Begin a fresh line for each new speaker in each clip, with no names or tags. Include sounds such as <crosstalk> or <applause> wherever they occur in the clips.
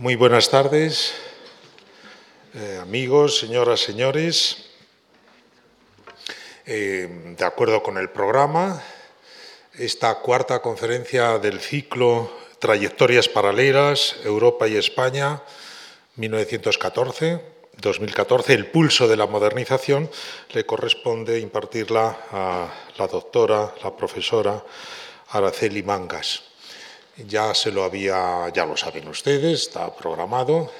Muy buenas tardes, eh, amigos, señoras, señores. Eh, de acuerdo con el programa, esta cuarta conferencia del ciclo Trayectorias Paralelas, Europa y España, 1914-2014, el pulso de la modernización, le corresponde impartirla a la doctora, la profesora Araceli Mangas ya se lo había, ya lo saben ustedes, está programado.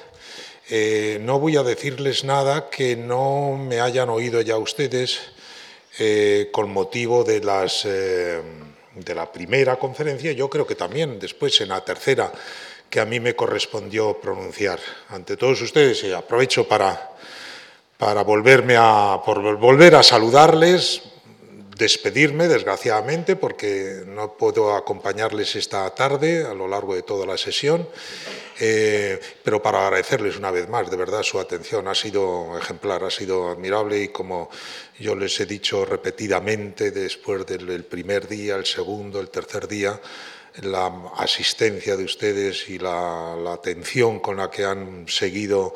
Eh, no voy a decirles nada que no me hayan oído ya ustedes eh, con motivo de, las, eh, de la primera conferencia, yo creo que también después en la tercera que a mí me correspondió pronunciar ante todos ustedes y aprovecho para, para volverme a, volver a saludarles, despedirme, desgraciadamente, porque no puedo acompañarles esta tarde a lo largo de toda la sesión, eh, pero para agradecerles una vez más, de verdad, su atención. Ha sido ejemplar, ha sido admirable y como yo les he dicho repetidamente después del primer día, el segundo, el tercer día, la asistencia de ustedes y la, la atención con la que han seguido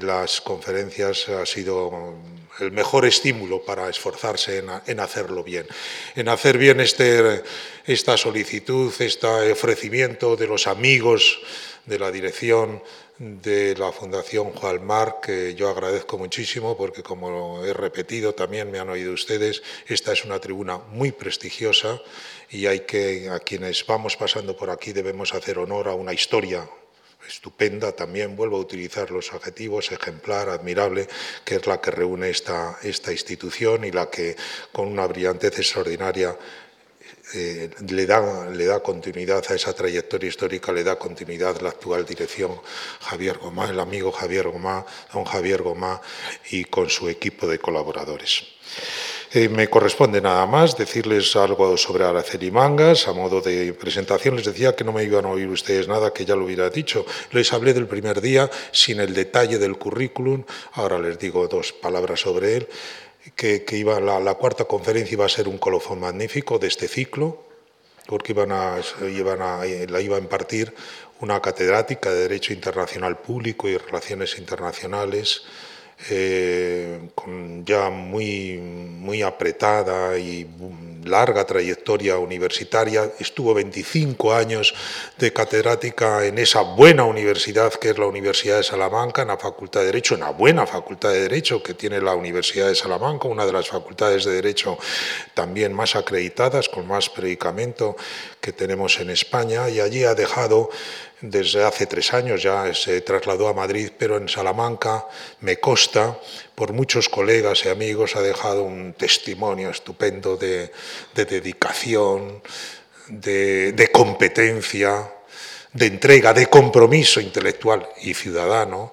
las conferencias ha sido el mejor estímulo para esforzarse en, hacerlo bien, en hacer bien este, esta solicitud, este ofrecimiento de los amigos de la dirección de la Fundación Juan Mar, que yo agradezco muchísimo porque, como he repetido, también me han oído ustedes, esta es una tribuna muy prestigiosa y hay que, a quienes vamos pasando por aquí, debemos hacer honor a una historia estupenda también, vuelvo a utilizar los adjetivos, ejemplar, admirable, que es la que reúne esta, esta institución y la que con una brillantez extraordinaria eh, le, da, le da continuidad a esa trayectoria histórica, le da continuidad la actual dirección Javier Gomá, el amigo Javier Gomá, don Javier Gomá y con su equipo de colaboradores. Eh, me corresponde nada más decirles algo sobre Araceli Mangas. A modo de presentación les decía que no me iban a oír ustedes nada, que ya lo hubiera dicho. Les hablé del primer día sin el detalle del currículum. Ahora les digo dos palabras sobre él. Que, iba, la, cuarta conferencia iba a ser un colofón magnífico de este ciclo, porque iban a, iban a, la iba a impartir una catedrática de Derecho Internacional Público y Relaciones Internacionales eh, con ya muy, muy apretada y larga trayectoria universitaria, estuvo 25 años de catedrática en esa buena universidad que es la Universidad de Salamanca, en la Facultad de Derecho, en la buena Facultad de Derecho que tiene la Universidad de Salamanca, una de las facultades de Derecho también más acreditadas, con más predicamento que tenemos en España, y allí ha dejado desde hace tres años ya se trasladó a Madrid, pero en Salamanca, me consta, por muchos colegas y amigos, ha dejado un testimonio estupendo de, dedicación, de, competencia, de entrega, de compromiso intelectual y ciudadano.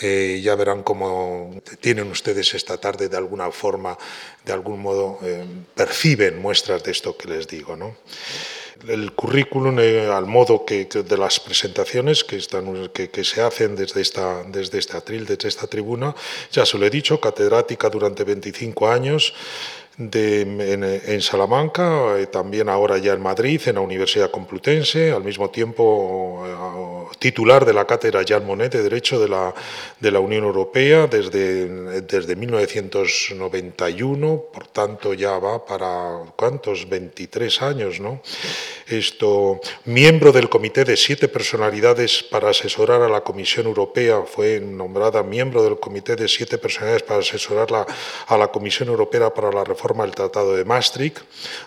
Eh, ya verán cómo tienen ustedes esta tarde de alguna forma, de algún modo, eh, perciben muestras de esto que les digo. ¿no? El currículum eh, al modo que, de las presentaciones que, están, que, se hacen desde esta, desde este atril, desde esta tribuna. Ya se lo he dicho, catedrática durante 25 años, en, Salamanca, eh, también ahora ya en Madrid, en la Universidad Complutense, al mismo tiempo eh, titular de la cátedra Jean Monnet de Derecho de la, de la Unión Europea desde, desde 1991, por tanto ya va para, ¿cuántos? 23 años, ¿no? Esto, miembro del Comité de Siete Personalidades para asesorar a la Comisión Europea, fue nombrada miembro del Comité de Siete Personalidades para asesorar a la Comisión Europea para la Reforma el Tratado de Maastricht,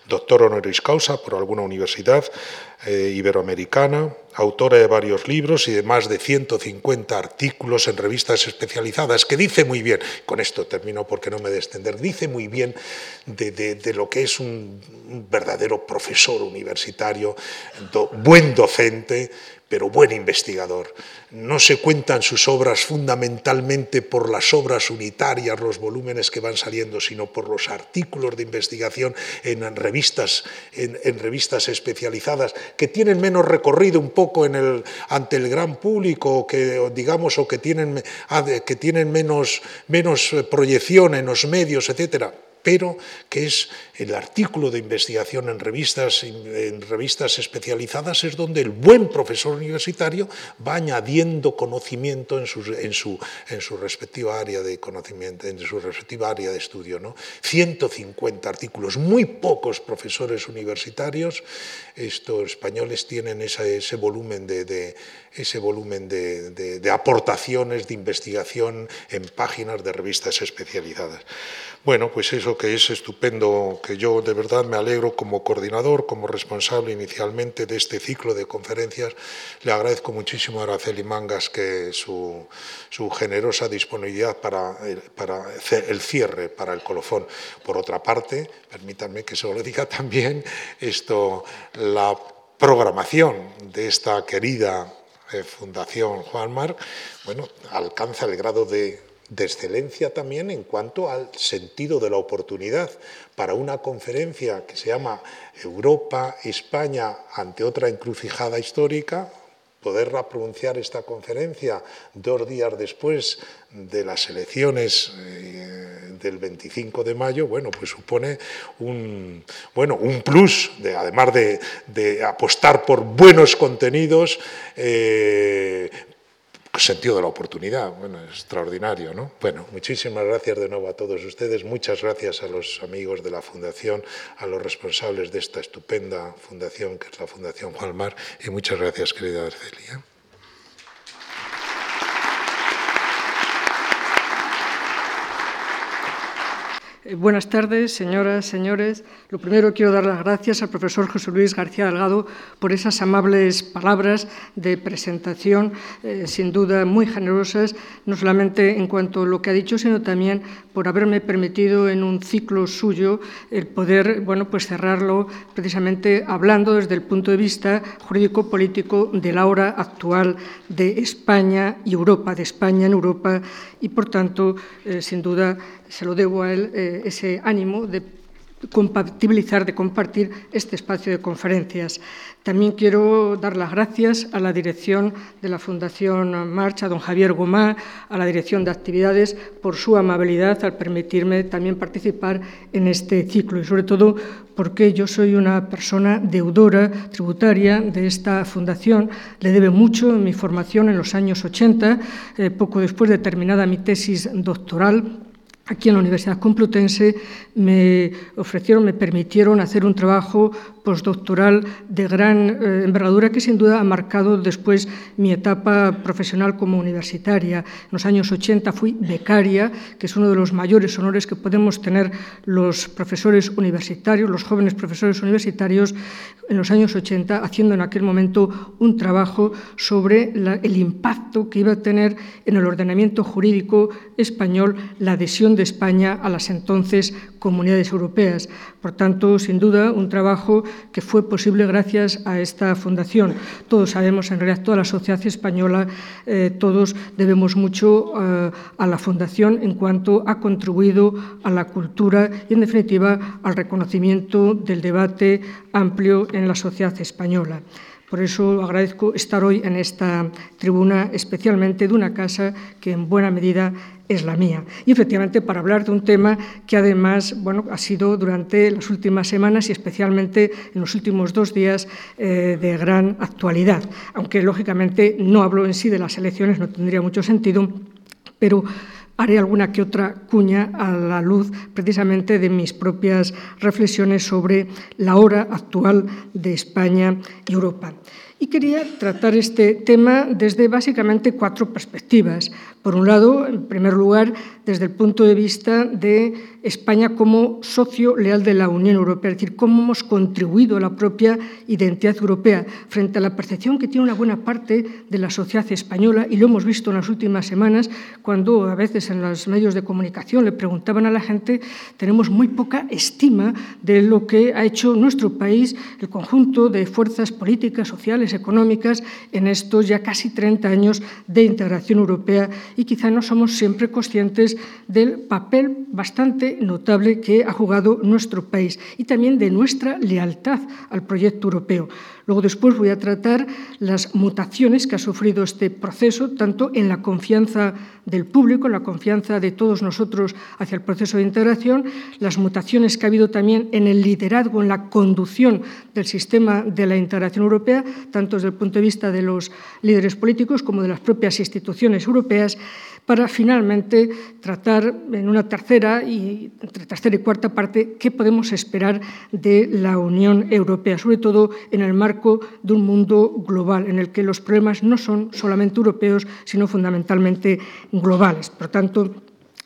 doctor honoris causa por alguna universidad eh, iberoamericana, autora de varios libros y de más de 150 artículos en revistas especializadas, que dice muy bien, con esto termino porque no me de extender, dice muy bien de, lo que es un verdadero profesor universitario, buen docente, pero buen investigador. No se cuentan sus obras fundamentalmente por las obras unitarias, los volúmenes que van saliendo, sino por los artículos de investigación en revistas, en, revistas especializadas que tienen menos recorrido un poco ante el gran público, que, digamos, o que tienen, que tienen menos, menos proyección en los medios, etcétera pero que es el artículo de investigación en revistas, en revistas especializadas, es donde el buen profesor universitario va añadiendo conocimiento en su, en su, en su respectiva área de conocimiento, en su respectiva área de estudio. ¿no? 150 artículos, muy pocos profesores universitarios, estos españoles tienen ese volumen de, ese volumen de aportaciones de investigación en páginas de revistas especializadas. Bueno, pues eso que es estupendo, que yo de verdad me alegro como coordinador, como responsable inicialmente de este ciclo de conferencias. Le agradezco muchísimo a Araceli Mangas que su, generosa disponibilidad para el, cierre, para el colofón. Por otra parte, permítanme que se lo diga también, esto, la programación de esta querida eh, Fundación Juan Marc, bueno, alcanza el grado de de excelencia también en cuanto al sentido de la oportunidad. Para una conferencia que se llama Europa, España ante otra encrucijada histórica, poderla pronunciar esta conferencia dos días después de las elecciones eh, del 25 de mayo, bueno, pues supone un, bueno, un plus, de, además de, apostar por buenos contenidos, eh, sentido de la oportunidad, bueno, extraordinario, ¿no? Bueno, muchísimas gracias de nuevo a todos ustedes, muchas gracias a los amigos de la Fundación, a los responsables de esta estupenda fundación que es la Fundación Juan Mar, y muchas gracias, querida Arcelia.
Eh, buenas tardes, señoras, señores. Lo primero quiero dar las gracias al profesor José Luis García Delgado por esas amables palabras de presentación, eh, sin duda muy generosas, no solamente en cuanto a lo que ha dicho, sino también por haberme permitido en un ciclo suyo el poder bueno, pues cerrarlo precisamente hablando desde el punto de vista jurídico-político de la hora actual de España y Europa, de España en Europa, y por tanto, eh, sin duda, se lo debo a él eh, ese ánimo de compatibilizar, de compartir este espacio de conferencias. También quiero dar las gracias a la dirección de la Fundación Marcha, a don Javier Gomá, a la dirección de actividades, por su amabilidad al permitirme también participar en este ciclo y sobre todo porque yo soy una persona deudora tributaria de esta fundación. Le debe mucho en mi formación en los años 80, eh, poco después de terminada mi tesis doctoral aquí en la Universidad Complutense me ofrecieron, me permitieron hacer un trabajo postdoctoral de gran eh, envergadura que sin duda ha marcado después mi etapa profesional como universitaria. En los años 80 fui becaria, que es uno de los mayores honores que podemos tener los profesores universitarios, los jóvenes profesores universitarios, en los años 80, haciendo en aquel momento un trabajo sobre el impacto que iba a tener en el ordenamiento jurídico español la adhesión de España a las entonces comunidades europeas. Por tanto, sin duda, un trabajo que fue posible gracias a esta fundación. Todos sabemos, en realidad, toda la sociedad española, eh, todos debemos mucho eh, a la fundación en cuanto ha contribuido a la cultura y, en definitiva, al reconocimiento del debate amplio en la sociedad española. Por eso agradezco estar hoy en esta tribuna, especialmente de una casa que en buena medida es la mía. Y efectivamente para hablar de un tema que además bueno, ha sido durante las últimas semanas y especialmente en los últimos dos días eh, de gran actualidad. Aunque lógicamente no hablo en sí de las elecciones, no tendría mucho sentido, pero haré alguna que otra cuña a la luz precisamente de mis propias reflexiones sobre la hora actual de España y Europa. Y quería tratar este tema desde básicamente cuatro perspectivas. Por un lado, en primer lugar, desde el punto de vista de España como socio leal de la Unión Europea, es decir, cómo hemos contribuido a la propia identidad europea frente a la percepción que tiene una buena parte de la sociedad española, y lo hemos visto en las últimas semanas, cuando a veces en los medios de comunicación le preguntaban a la gente, tenemos muy poca estima de lo que ha hecho nuestro país, el conjunto de fuerzas políticas, sociales, económicas, en estos ya casi 30 años de integración europea, y quizá no somos siempre conscientes del papel bastante notable que ha jugado nuestro país y también de nuestra lealtad al proyecto europeo. Luego después voy a tratar las mutaciones que ha sufrido este proceso, tanto en la confianza del público, en la confianza de todos nosotros hacia el proceso de integración, las mutaciones que ha habido también en el liderazgo, en la conducción del sistema de la integración europea, tanto desde el punto de vista de los líderes políticos como de las propias instituciones europeas, para finalmente tratar en una tercera y entre tercera y cuarta parte qué podemos esperar de la Unión Europea, sobre todo en el marco de un mundo global en el que los problemas no son solamente europeos, sino fundamentalmente globales. Por tanto,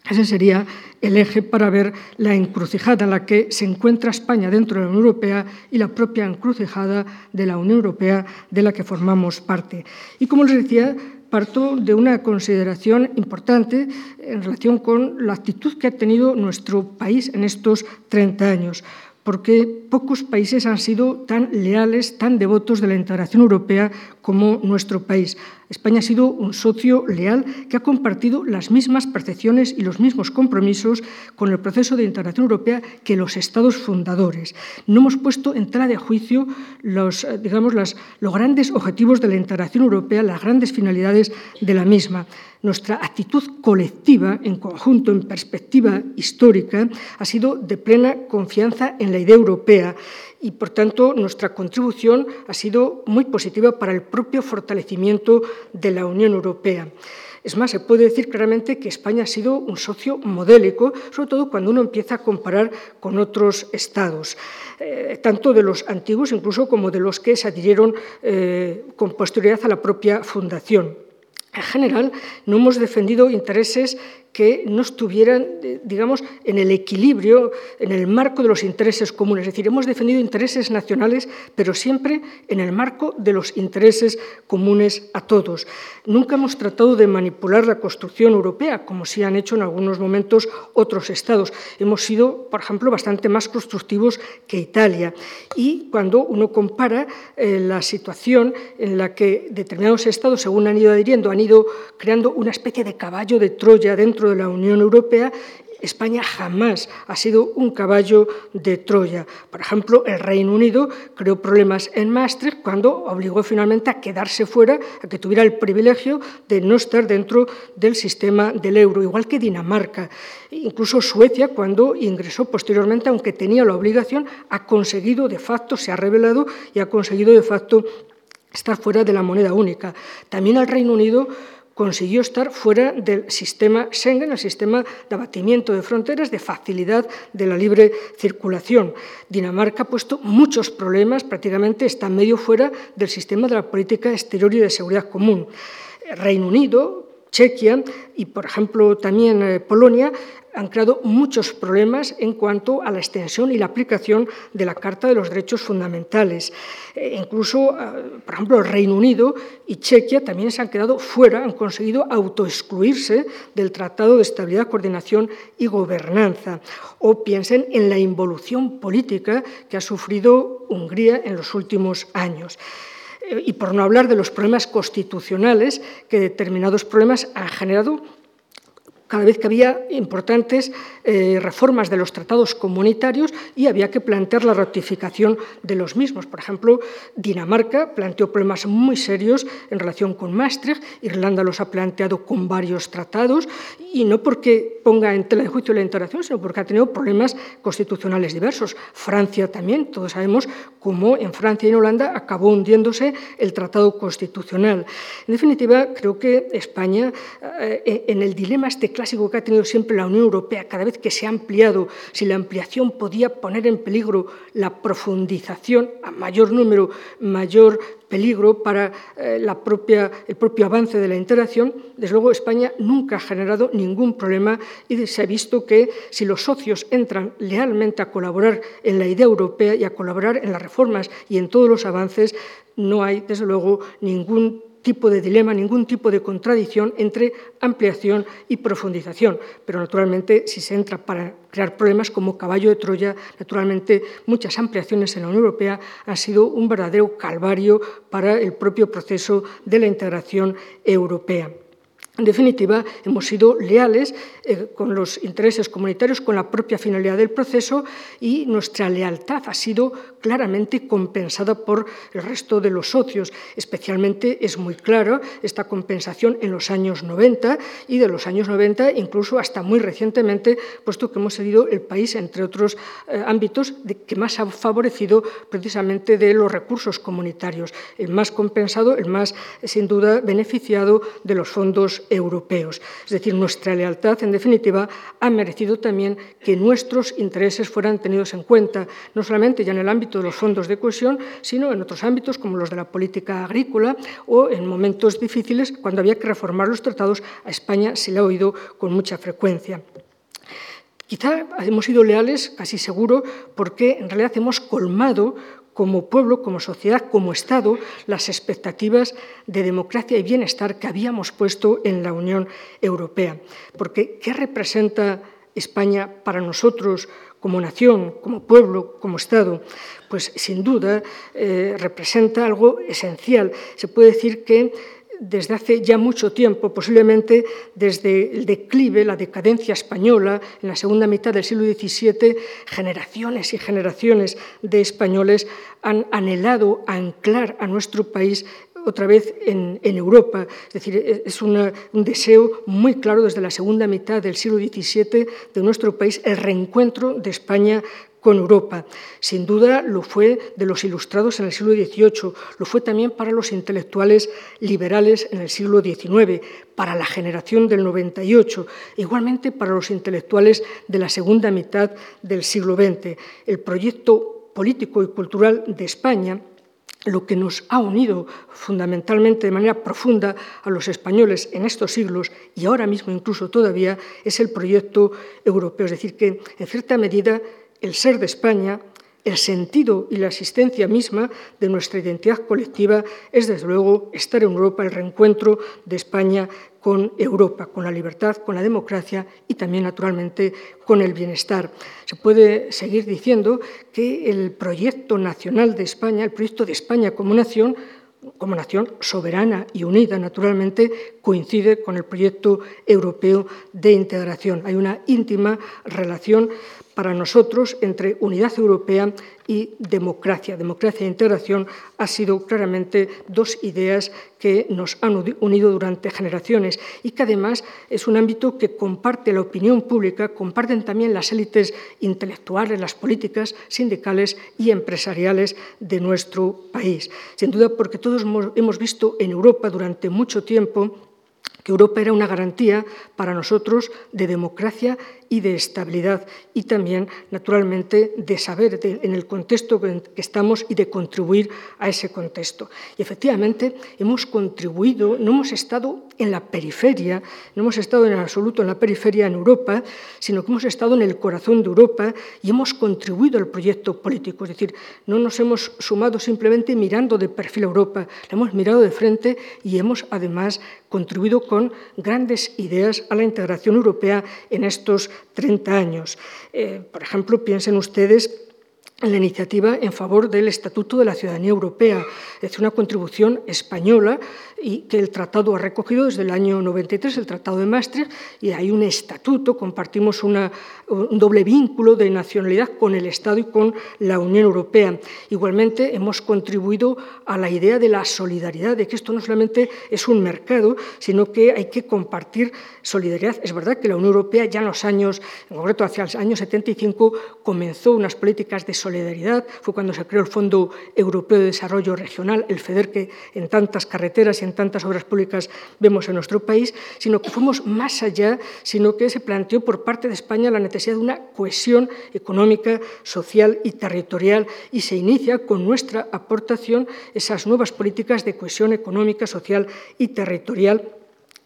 ese sería el eje para ver la encrucijada en la que se encuentra España dentro de la Unión Europea y la propia encrucijada de la Unión Europea de la que formamos parte. Y como les decía, parto de una consideración importante en relación con la actitud que ha tenido nuestro país en estos 30 años porque pocos países han sido tan leales, tan devotos de la integración europea como nuestro país. España ha sido un socio leal que ha compartido las mismas percepciones y los mismos compromisos con el proceso de integración europea que los estados fundadores. No hemos puesto en tela de juicio los, eh, digamos, los grandes objetivos de la integración europea, las grandes finalidades de la misma. Nuestra actitud colectiva, en conjunto, en perspectiva histórica, ha sido de plena confianza en la idea europea y, por tanto, nuestra contribución ha sido muy positiva para el propio fortalecimiento de la Unión Europea. Es más, se puede decir claramente que España ha sido un socio modélico, sobre todo cuando uno empieza a comparar con otros estados, eh, tanto de los antiguos incluso como de los que se adhirieron eh, con posterioridad a la propia fundación. En general, no hemos defendido intereses que no estuvieran, eh, digamos, en el equilibrio, en el marco de los intereses comunes. Es decir, hemos defendido intereses nacionales, pero siempre en el marco de los intereses comunes a todos. Nunca hemos tratado de manipular la construcción europea, como sí han hecho en algunos momentos otros estados. Hemos sido, por ejemplo, bastante más constructivos que Italia. Y cuando uno compara eh, la situación en la que determinados estados, según han ido adhiriendo, han ido creando una especie de caballo de Troya dentro de la Unión Europea, España jamás ha sido un caballo de Troya. Por ejemplo, el Reino Unido creó problemas en Maastricht cuando obligó finalmente a quedarse fuera, a que tuviera el privilegio de no estar dentro del sistema del euro, igual que Dinamarca. Incluso Suecia, cuando ingresó posteriormente, aunque tenía la obligación, ha conseguido de facto, se ha revelado y ha conseguido de facto estar fuera de la moneda única. También el Reino Unido consiguió estar fuera del sistema Schengen, el sistema de abatimiento de fronteras, de facilidad de la libre circulación. Dinamarca ha puesto muchos problemas, prácticamente está medio fuera del sistema de la política exterior y de seguridad común. Reino Unido, Chequia y, por ejemplo, también eh, Polonia han creado muchos problemas en cuanto a la extensión y la aplicación de la Carta de los Derechos Fundamentales. Eh, incluso, eh, por ejemplo, el Reino Unido y Chequia también se han quedado fuera, han conseguido autoexcluirse del Tratado de Estabilidad, Coordinación y Gobernanza. O piensen en la involución política que ha sufrido Hungría en los últimos años eh, y por no hablar de los problemas constitucionales que determinados problemas han generado cada vez que había importantes eh, reformas de los tratados comunitarios y había que plantear la ratificación de los mismos. Por ejemplo, Dinamarca planteó problemas muy serios en relación con Maastricht, Irlanda los ha planteado con varios tratados y no porque ponga en tela de juicio la integración, sino porque ha tenido problemas constitucionales diversos. Francia también, todos sabemos cómo en Francia y en Holanda acabó hundiéndose el tratado constitucional. En definitiva, creo que España, eh, en el dilema este clásico que ha tenido siempre la Unión Europea, cada vez que se ha ampliado, si la ampliación podía poner en peligro la profundización a mayor número, mayor peligro para eh, la propia, el propio avance de la integración, desde luego España nunca ha generado ningún problema y se ha visto que si los socios entran lealmente a colaborar en la idea europea y a colaborar en las reformas y en todos los avances, no hay, desde luego, ningún tipo de dilema, ningún tipo de contradicción entre ampliación y profundización. Pero naturalmente, si se entra para crear problemas como caballo de Troya, naturalmente muchas ampliaciones en la Unión Europea han sido un verdadero calvario para el propio proceso de la integración europea. En definitiva, hemos sido leales eh, con los intereses comunitarios, con la propia finalidad del proceso y nuestra lealtad ha sido claramente compensada por el resto de los socios. Especialmente es muy clara esta compensación en los años 90 y de los años 90 incluso hasta muy recientemente, puesto que hemos sido el país, entre otros eh, ámbitos, que más ha favorecido precisamente de los recursos comunitarios, el más compensado, el más, sin duda, beneficiado de los fondos europeos. Es decir, nuestra lealtad, en definitiva, ha merecido también que nuestros intereses fueran tenidos en cuenta, no solamente ya en el ámbito de los fondos de cohesión, sino en otros ámbitos como los de la política agrícola o en momentos difíciles cuando había que reformar los tratados. A España se le ha oído con mucha frecuencia. Quizá hemos sido leales, casi seguro, porque en realidad hemos colmado como pueblo, como sociedad, como Estado, las expectativas de democracia y bienestar que habíamos puesto en la Unión Europea. Porque, ¿qué representa España para nosotros como nación, como pueblo, como Estado? Pues sin duda eh, representa algo esencial. Se puede decir que desde hace ya mucho tiempo, posiblemente desde el declive, la decadencia española, en la segunda mitad del siglo XVII, generaciones y generaciones de españoles han anhelado anclar a nuestro país otra vez en, Europa. Es decir, es un deseo muy claro desde la segunda mitad del siglo XVII de nuestro país el reencuentro de España con Europa. Sin duda lo fue de los ilustrados en el siglo XVIII, lo fue también para los intelectuales liberales en el siglo XIX, para la generación del 98, igualmente para los intelectuales de la segunda mitad del siglo XX. El proyecto político y cultural de España lo que nos ha unido fundamentalmente de manera profunda a los españoles en estos siglos y ahora mismo incluso todavía es el proyecto europeo. Es decir, que en cierta medida el ser de España, el sentido y la existencia misma de nuestra identidad colectiva es, desde luego, estar en Europa, el reencuentro de España con Europa, con la libertad, con la democracia y también, naturalmente, con el bienestar. Se puede seguir diciendo que el proyecto nacional de España, el proyecto de España como nación, como nación soberana y unida, naturalmente, coincide con el proyecto europeo de integración. Hay una íntima relación para nosotros entre unidad europea y democracia. Democracia e integración ha sido claramente dos ideas que nos han unido durante generaciones y que además es un ámbito que comparte la opinión pública, comparten también las élites intelectuales, las políticas, sindicales y empresariales de nuestro país. Sin duda porque todos hemos visto en Europa durante mucho tiempo que Europa era una garantía para nosotros de democracia y de estabilidad y también, naturalmente, de saber en el contexto que estamos y de contribuir a ese contexto. Y efectivamente hemos contribuido, no hemos estado en la periferia, no hemos estado en absoluto en la periferia en Europa, sino que hemos estado en el corazón de Europa y hemos contribuido al proyecto político. Es decir, no nos hemos sumado simplemente mirando de perfil a Europa, la hemos mirado de frente y hemos además contribuido con grandes ideas a la integración europea en estos 30 años. Eh, por ejemplo, piensen ustedes la iniciativa en favor del Estatuto de la Ciudadanía Europea. Es una contribución española y que el tratado ha recogido desde el año 93, el Tratado de Maastricht, y hay un estatuto, compartimos un doble vínculo de nacionalidad con el Estado y con la Unión Europea. Igualmente, hemos contribuido a la idea de la solidaridad, de que esto no solamente es un mercado, sino que hay que compartir solidaridad. Es verdad que la Unión Europea ya en los años, en concreto hacia el año 75, comenzó unas políticas de solidaridad, fue cuando se creó el Fondo Europeo de Desarrollo Regional, el FEDER, que en tantas carreteras y en tantas obras públicas vemos en nuestro país, sino que fuimos más allá, sino que se planteó por parte de España la necesidad de una cohesión económica, social y territorial y se inicia con nuestra aportación esas nuevas políticas de cohesión económica, social y territorial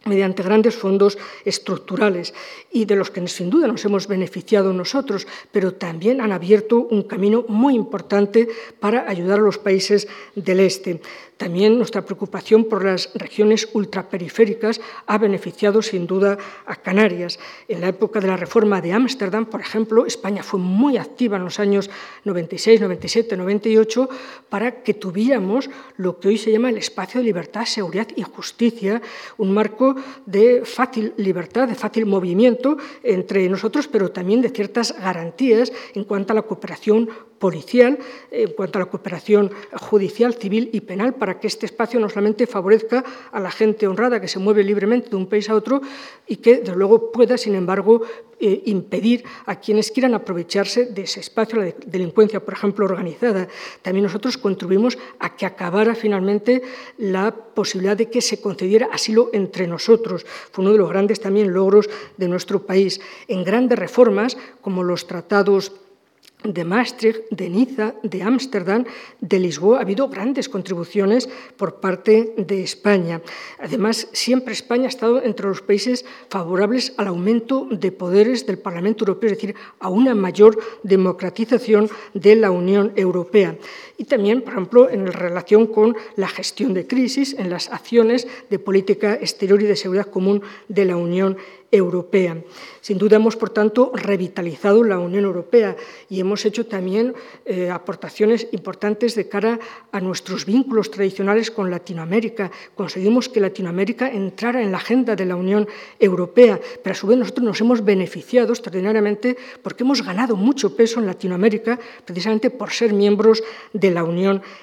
mediante grandes fondos estructurales y de los que sin duda nos hemos beneficiado nosotros, pero también han abierto un camino muy importante para ayudar a los países del Este. También nuestra preocupación por las regiones ultraperiféricas ha beneficiado sin duda a Canarias. En la época de la reforma de Ámsterdam, por ejemplo, España fue muy activa en los años 96, 97, 98 para que tuviéramos lo que hoy se llama el espacio de libertad, seguridad y justicia, un marco de fácil libertad, de fácil movimiento entre nosotros, pero también de ciertas garantías en cuanto a la cooperación policial, en cuanto a la cooperación judicial, civil y penal, para que este espacio no solamente favorezca a la gente honrada que se mueve libremente de un país a otro y que, desde luego, pueda, sin embargo, eh, impedir a quienes quieran aprovecharse de ese espacio, la delincuencia, por ejemplo, organizada. También nosotros contribuimos a que acabara finalmente la posibilidad de que se concediera asilo entre nosotros. Fue uno de los grandes también logros de nuestro país. En grandes reformas, como los tratados de Maastricht, de Niza, de Ámsterdam, de Lisboa. Ha habido grandes contribuciones por parte de España. Además, siempre España ha estado entre los países favorables al aumento de poderes del Parlamento Europeo, es decir, a una mayor democratización de la Unión Europea. Y también, por ejemplo, en relación con la gestión de crisis, en las acciones de política exterior y de seguridad común de la Unión Europea. Sin duda hemos, por tanto, revitalizado la Unión Europea y hemos hecho también eh, aportaciones importantes de cara a nuestros vínculos tradicionales con Latinoamérica. Conseguimos que Latinoamérica entrara en la agenda de la Unión Europea, pero a su vez nosotros nos hemos beneficiado extraordinariamente porque hemos ganado mucho peso en Latinoamérica precisamente por ser miembros de la Unión Europea.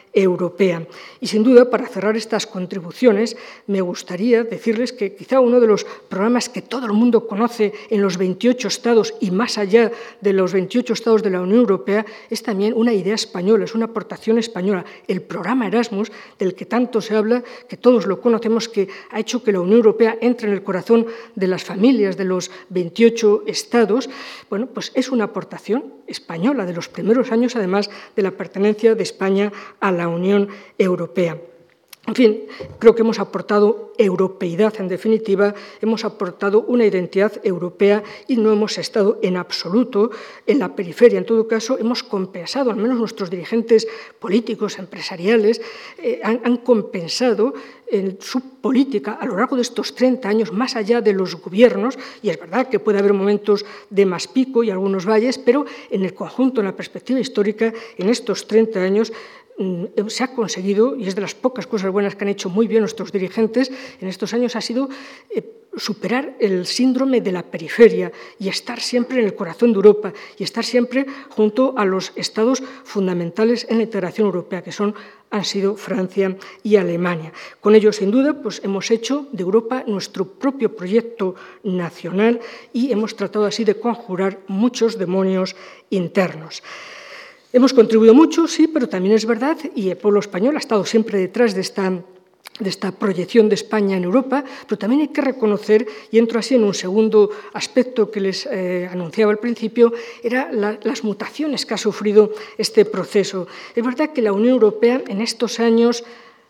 Y sin duda, para cerrar estas contribuciones, me gustaría decirles que quizá uno de los programas que todo el mundo conoce en los 28 estados y más allá de los 28 estados de la Unión Europea es también una idea española, es una aportación española. El programa Erasmus, del que tanto se habla, que todos lo conocemos, que ha hecho que la Unión Europea entre en el corazón de las familias de los 28 estados, bueno, pues es una aportación española de los primeros años, además de la pertenencia de España a la Unión Europea. En fin, creo que hemos aportado europeidad, en definitiva, hemos aportado una identidad europea y no hemos estado en absoluto en la periferia. En todo caso, hemos compensado, al menos nuestros dirigentes políticos, empresariales, eh, han, han, compensado en su política a lo largo de estos 30 años, más allá de los gobiernos, y es verdad que puede haber momentos de más pico y algunos valles, pero en el conjunto, en la perspectiva histórica, en estos 30 años, se ha conseguido, y es de las pocas cosas buenas que han hecho muy bien nuestros dirigentes en estos años, ha sido eh, superar el síndrome de la periferia y estar siempre en el corazón de Europa y estar siempre junto a los estados fundamentales en la integración europea, que son, han sido Francia y Alemania. Con ello, sin duda, pues hemos hecho de Europa nuestro propio proyecto nacional y hemos tratado así de conjurar muchos demonios internos. Hemos contribuido mucho, sí, pero también es verdad, y el pueblo español ha estado siempre detrás de esta, proyección de España en Europa, pero también hay que reconocer, y entro así en un segundo aspecto que les eh, anunciaba al principio, era la, las mutaciones que ha sufrido este proceso. Es verdad que la Unión Europea en estos años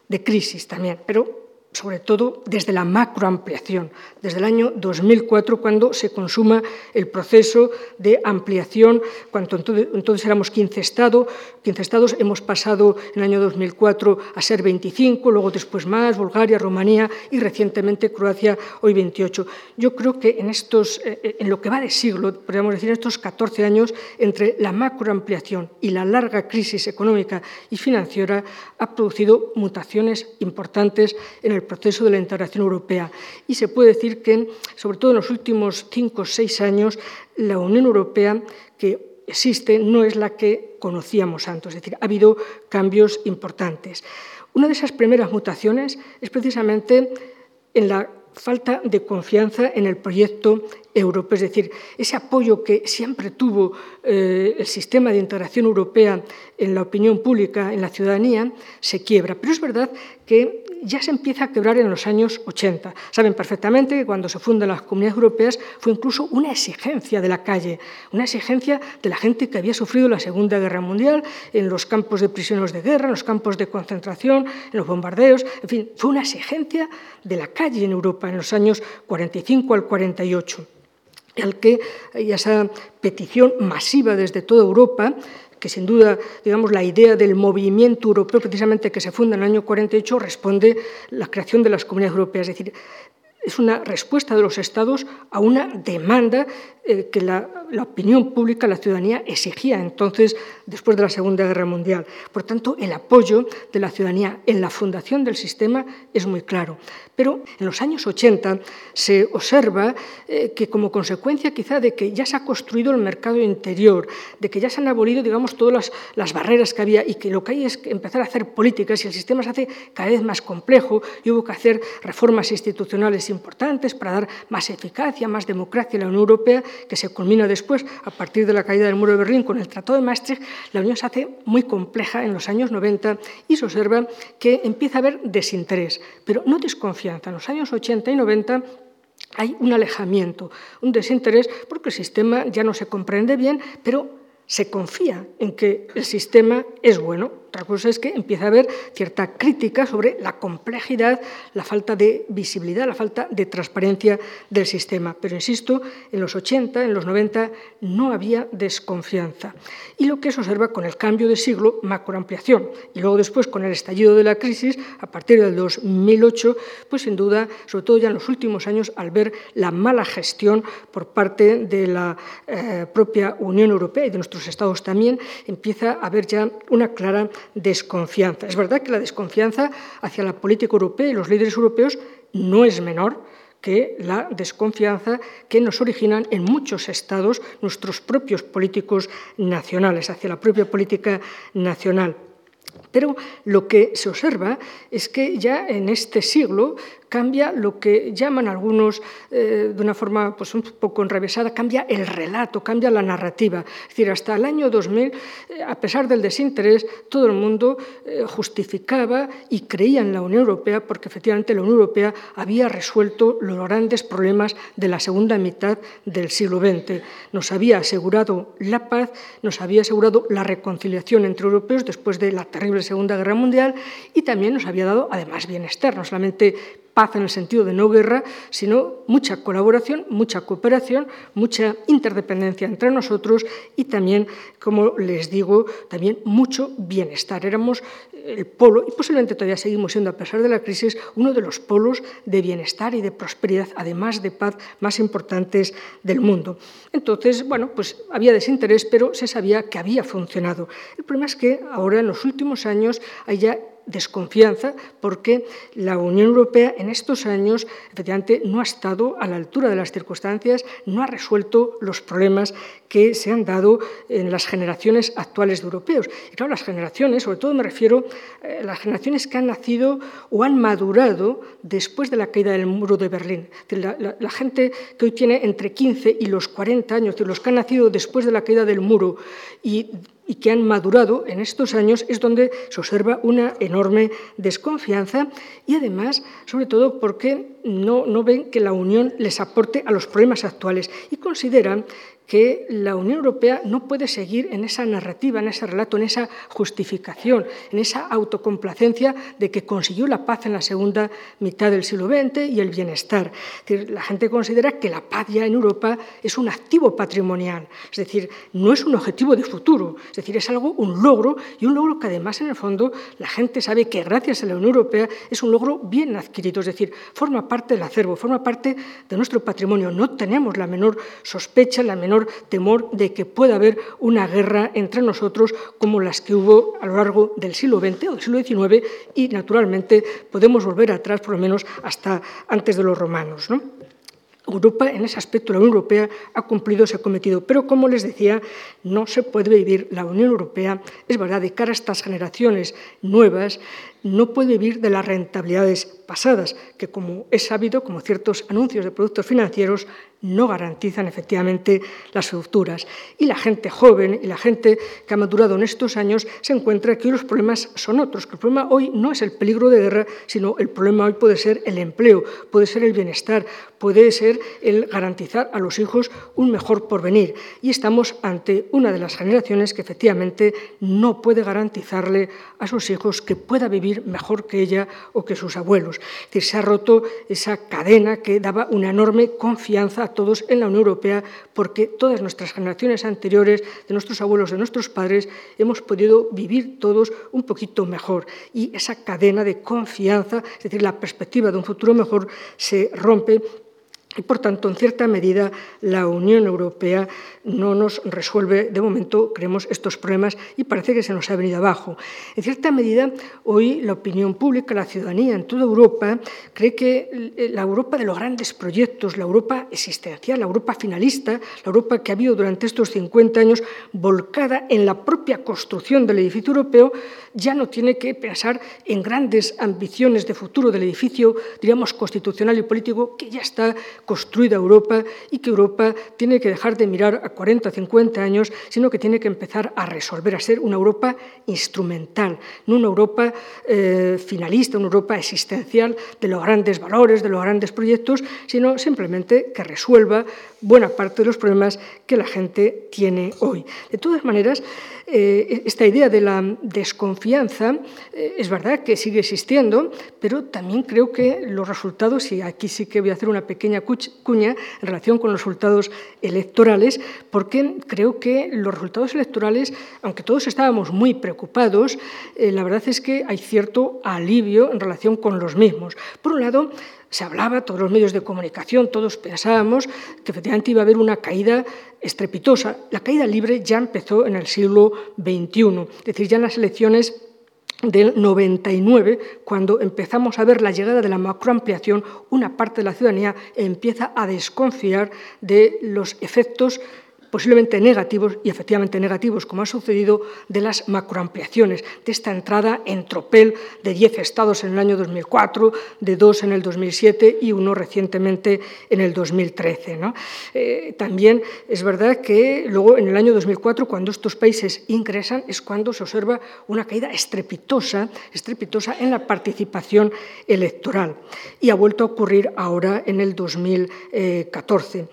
de crisis también, pero sobre todo desde la macroampliación, desde el año 2004, cuando se consuma el proceso de ampliación, cuando entonces, éramos 15 estados, 15 estados, hemos pasado en el año 2004 a ser 25, luego después más, Bulgaria, Rumanía y recientemente Croacia, hoy 28. Yo creo que en, estos, eh, en lo que va de siglo, podríamos decir en estos 14 años, entre la macroampliación y la larga crisis económica y financiera, ha producido mutaciones importantes en el proceso de la integración europea. Y se puede decir que, sobre todo en los últimos cinco o seis años, la Unión Europea que existe no es la que conocíamos antes, es decir, ha habido cambios importantes. Una de esas primeras mutaciones es precisamente en la falta de confianza en el proyecto europeo, es decir, ese apoyo que siempre tuvo eh, el sistema de integración europea en la opinión pública, en la ciudadanía, se quiebra. Pero es verdad que ya se empieza a quebrar en los años 80. Saben perfectamente que cuando se fundan las comunidades europeas fue incluso una exigencia de la calle, una exigencia de la gente que había sufrido la Segunda Guerra Mundial en los campos de prisioneros de guerra, en los campos de concentración, en los bombardeos, en fin, fue una exigencia de la calle en Europa en los años 45 al 48 al que esa petición masiva desde toda Europa que sin duda, digamos, la idea del movimiento europeo precisamente que se funda en el año 48 responde la creación de las comunidades europeas, es decir, es una respuesta de los Estados a una demanda eh, que la, opinión pública, la ciudadanía exigía entonces después de la Segunda Guerra Mundial. Por tanto, el apoyo de la ciudadanía en la fundación del sistema es muy claro. Pero en los años 80 se observa eh, que como consecuencia quizá de que ya se ha construido el mercado interior, de que ya se han abolido digamos, todas las, las barreras que había y que lo que hay es empezar a hacer políticas y el sistema se hace cada vez más complejo y hubo que hacer reformas institucionales importantes para dar más eficacia, más democracia a la Unión Europea, que se culmina después, a partir de la caída del muro de Berlín, con el Tratado de Maastricht, la Unión se hace muy compleja en los años 90 y se observa que empieza a haber desinterés, pero no desconfianza. En los años 80 y 90 hay un alejamiento, un desinterés, porque el sistema ya no se comprende bien, pero se confía en que el sistema es bueno. Otra cosa es que empieza a haber cierta crítica sobre la complejidad, la falta de visibilidad, la falta de transparencia del sistema. Pero insisto, en los 80, en los 90, no había desconfianza. Y lo que se observa con el cambio de siglo, macroampliación, y luego después con el estallido de la crisis, a partir del 2008, pues sin duda, sobre todo ya en los últimos años, al ver la mala gestión por parte de la eh, propia Unión Europea y de nuestros estados también, empieza a haber ya una clara desconfianza. Es verdad que la desconfianza hacia la política europea y los líderes europeos no es menor que la desconfianza que nos originan en muchos estados nuestros propios políticos nacionales, hacia la propia política nacional. Pero lo que se observa es que ya en este siglo cambia lo que llaman algunos eh, de una forma pues, un poco enrevesada, cambia el relato, cambia la narrativa. Es decir, hasta el año 2000, eh, a pesar del desinterés, todo el mundo eh, justificaba y creía en la Unión Europea porque efectivamente la Unión Europea había resuelto los grandes problemas de la segunda mitad del siglo XX. Nos había asegurado la paz, nos había asegurado la reconciliación entre europeos después de la terrible Segunda Guerra Mundial y también nos había dado además bienestar, no solamente paz en el sentido de no guerra, sino mucha colaboración, mucha cooperación, mucha interdependencia entre nosotros y también, como les digo, también mucho bienestar. Éramos el polo, y posiblemente todavía seguimos siendo, a pesar de la crisis, uno de los polos de bienestar y de prosperidad, además de paz, más importantes del mundo. Entonces, bueno, pues había desinterés, pero se sabía que había funcionado. El problema es que ahora, en los últimos años, hay ya desconfianza porque la Unión Europea en estos años efectivamente no ha estado a la altura de las circunstancias, no ha resuelto los problemas que se han dado en las generaciones actuales de europeos. Y claro, las generaciones, sobre todo me refiero a eh, las generaciones que han nacido o han madurado después de la caída del muro de Berlín. La, la gente que hoy tiene entre 15 y los 40 años, los que han nacido después de la caída del muro y y que han madurado en estos años es donde se observa una enorme desconfianza y además, sobre todo, porque no, no ven que la Unión les aporte a los problemas actuales y consideran que la Unión Europea no puede seguir en esa narrativa, en ese relato, en esa justificación, en esa autocomplacencia de que consiguió la paz en la segunda mitad del siglo XX y el bienestar. la gente considera que la paz ya en Europa es un activo patrimonial, es decir, no es un objetivo de futuro, es decir, es algo, un logro y un logro que además en el fondo la gente sabe que gracias a la Unión Europea es un logro bien adquirido, es decir, forma parte del acervo, forma parte de nuestro patrimonio. No tenemos la menor sospecha, la menor temor de que pueda haber una guerra entre nosotros como las que hubo a lo largo del siglo XX o del siglo XIX y, naturalmente, podemos volver atrás por lo menos hasta antes de los romanos. Europa, en ese aspecto, la Unión Europea ha cumplido ese cometido. Pero, como les decía, no se puede vivir la Unión Europea, es verdad, de cara a estas generaciones nuevas, no puede vivir de las rentabilidades pasadas, que como es sabido, como ciertos anuncios de productos financieros, no garantizan efectivamente las futuras. Y la gente joven y la gente que ha madurado en estos años se encuentra que hoy los problemas son otros, el problema hoy no es el peligro de guerra, sino el problema hoy puede ser el empleo, puede ser el bienestar, puede ser el garantizar a los hijos un mejor porvenir. Y estamos ante una de las generaciones que efectivamente no puede garantizarle a sus hijos que pueda vivir mejor que ella o que sus abuelos. Es decir, se ha roto esa cadena que daba una enorme confianza a todos en la Unión Europea porque todas nuestras generaciones anteriores, de nuestros abuelos, de nuestros padres, hemos podido vivir todos un poquito mejor. Y esa cadena de confianza, es decir, la perspectiva de un futuro mejor, se rompe y, por tanto, en cierta medida, la Unión Europea no nos resuelve, de momento, creemos, estos problemas y parece que se nos ha venido abajo. En cierta medida, hoy la opinión pública, la ciudadanía en toda Europa, cree que la Europa de los grandes proyectos, la Europa existencial, la Europa finalista, la Europa que ha habido durante estos 50 años volcada en la propia construcción del edificio europeo, ya no tiene que pensar en grandes ambiciones de futuro del edificio, diríamos, constitucional y político, que ya está construida Europa y que Europa tiene que dejar de mirar a 40 o 50 años, sino que tiene que empezar a resolver, a ser una Europa instrumental, no una Europa eh, finalista, una Europa existencial de los grandes valores, de los grandes proyectos, sino simplemente que resuelva buena parte de los problemas que la gente tiene hoy. De todas maneras, eh, esta idea de la desconfianza eh, es verdad que sigue existiendo, pero también creo que los resultados, y aquí sí que voy a hacer una pequeña cuña en relación con los resultados electorales, porque creo que los resultados electorales, aunque todos estábamos muy preocupados, eh, la verdad es que hay cierto alivio en relación con los mismos. Por un lado, se hablaba, todos los medios de comunicación, todos pensábamos que efectivamente iba a haber una caída estrepitosa. La caída libre ya empezó en el siglo XXI, es decir, ya en las elecciones del 99, cuando empezamos a ver la llegada de la macroampliación, una parte de la ciudadanía empieza a desconfiar de los efectos posiblemente negativos y efectivamente negativos, como ha sucedido de las macroampliaciones, de esta entrada en tropel de 10 estados en el año 2004, de dos en el 2007 y uno recientemente en el 2013. Eh, también es verdad que luego en el año 2004, cuando estos países ingresan, es cuando se observa una caída estrepitosa, estrepitosa en la participación electoral. Y ha vuelto a ocurrir ahora en el 2014.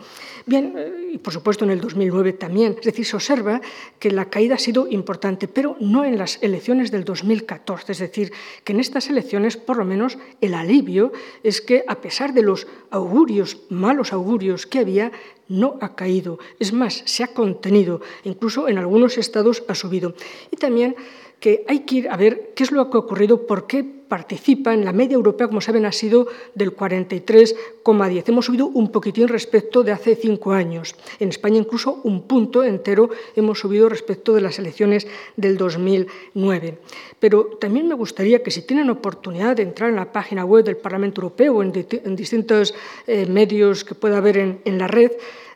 Bien, eh, y por supuesto en el 2009 también. Es decir, se observa que la caída ha sido importante, pero no en las elecciones del 2014. Es decir, que en estas elecciones, por lo menos, el alivio es que, a pesar de los augurios, malos augurios que había, no ha caído. Es más, se ha contenido. Incluso en algunos estados ha subido. Y también que hay que ir a ver qué es lo que ha ocurrido, por qué participa en la media europea, como saben, ha sido del 43,10. Hemos subido un poquitín respecto de hace cinco años. En España incluso un punto entero hemos subido respecto de las elecciones del 2009. Pero también me gustaría que si tienen oportunidad de entrar en la página web del Parlamento Europeo o en, distintos eh, medios que pueda haber en la red,